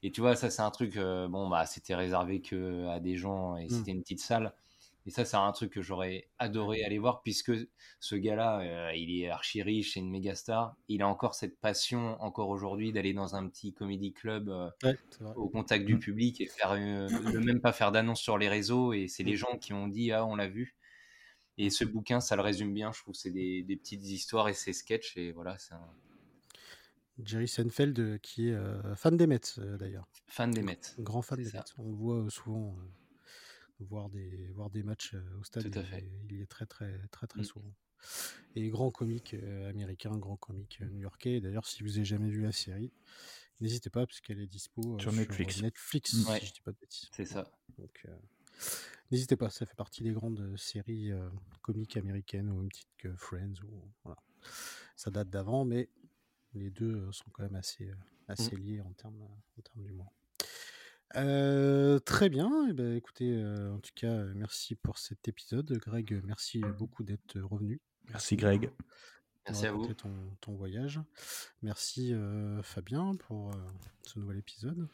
Et tu vois, ça, c'est un truc, euh, bon, bah, c'était réservé que à des gens et mmh. c'était une petite salle. Et ça, c'est un truc que j'aurais adoré aller voir, puisque ce gars-là, euh, il est archi riche, c'est une méga star. Il a encore cette passion, encore aujourd'hui, d'aller dans un petit comédie club euh, au contact du mmh. public et faire, ne même pas faire d'annonce sur les réseaux. Et c'est les mmh. gens qui ont dit, ah, on l'a vu. Et ce bouquin, ça le résume bien, je trouve. C'est des, petites histoires et ses sketchs. Et voilà, c'est un... Jerry Seinfeld, euh, qui est fan des Mets, d'ailleurs. Fan des Mets. Grand fan des Mets. On le voit souvent voir des, voir des matchs au stade. Tout à fait. Il, est très, très, très, très mmh. souvent. Et grand comique américain, grand comique new-yorkais. D'ailleurs, si vous n'avez jamais vu la série, n'hésitez pas, parce qu'elle est dispo sur, Netflix. Netflix, si je dis pas de bêtises. C'est ça. Donc, n'hésitez pas, ça fait partie des grandes séries comiques américaines, au même titre que Friends. Ou, voilà. Ça date d'avant, mais les deux sont quand même assez, assez mmh. liés en termes, en termes d'humour très bien. Et ben, écoutez, en tout cas, merci pour cet épisode. Greg, merci beaucoup d'être revenu. Merci Greg. Merci à vous. Ton, ton voyage. Merci Fabien pour ce nouvel épisode.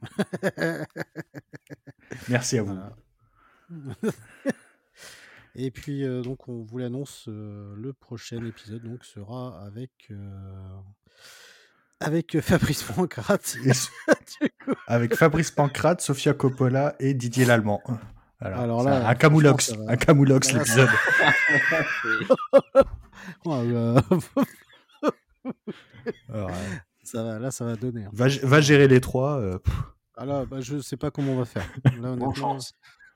merci à vous. Et puis, donc, on vous l'annonce, le prochain épisode donc, sera avec avec Fabrice Pancrate. avec Fabrice Pancrate, Sofia Coppola et Didier Lallemand. Alors, là, un camoulox, un camoulox l'épisode. ça va, là, ça va donner. Hein. Va, gérer les trois. Euh, Alors, ah bah, je sais pas comment on va faire. Là,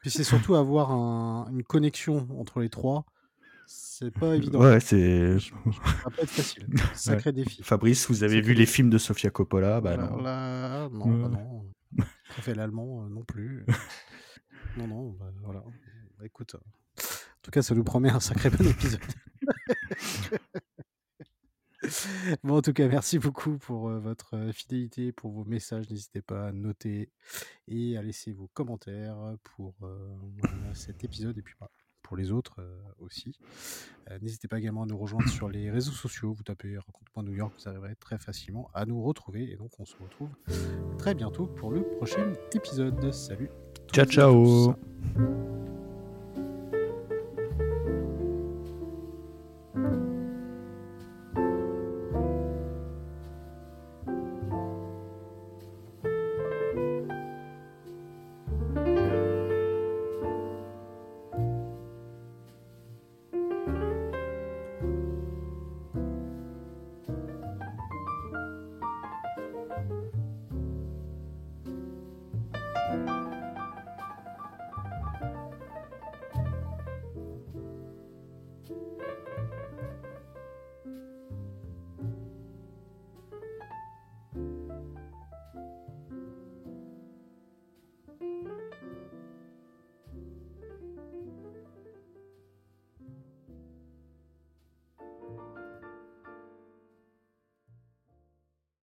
Puis c'est surtout avoir une connexion entre les trois c'est pas évident. Ouais, c'est. Ça va pas être facile. Sacré défi. Fabrice, vous avez vu les films de Sofia Coppola? Bah non. Là, non, bah non. fait l'allemand euh, non plus. non, non, bah, voilà. Bah, écoute, euh, en tout cas, ça nous promet un sacré bon épisode. bon, en tout cas, merci beaucoup pour euh, votre fidélité, pour vos messages. N'hésitez pas à noter et à laisser vos commentaires pour cet épisode. Et puis, bah, pour les autres aussi. N'hésitez pas également à nous rejoindre sur les réseaux sociaux. Vous tapez Raconte-moi New York, vous arriverez très facilement à nous retrouver. Et donc, on se retrouve très bientôt pour le prochain épisode. Salut. Ciao, ciao.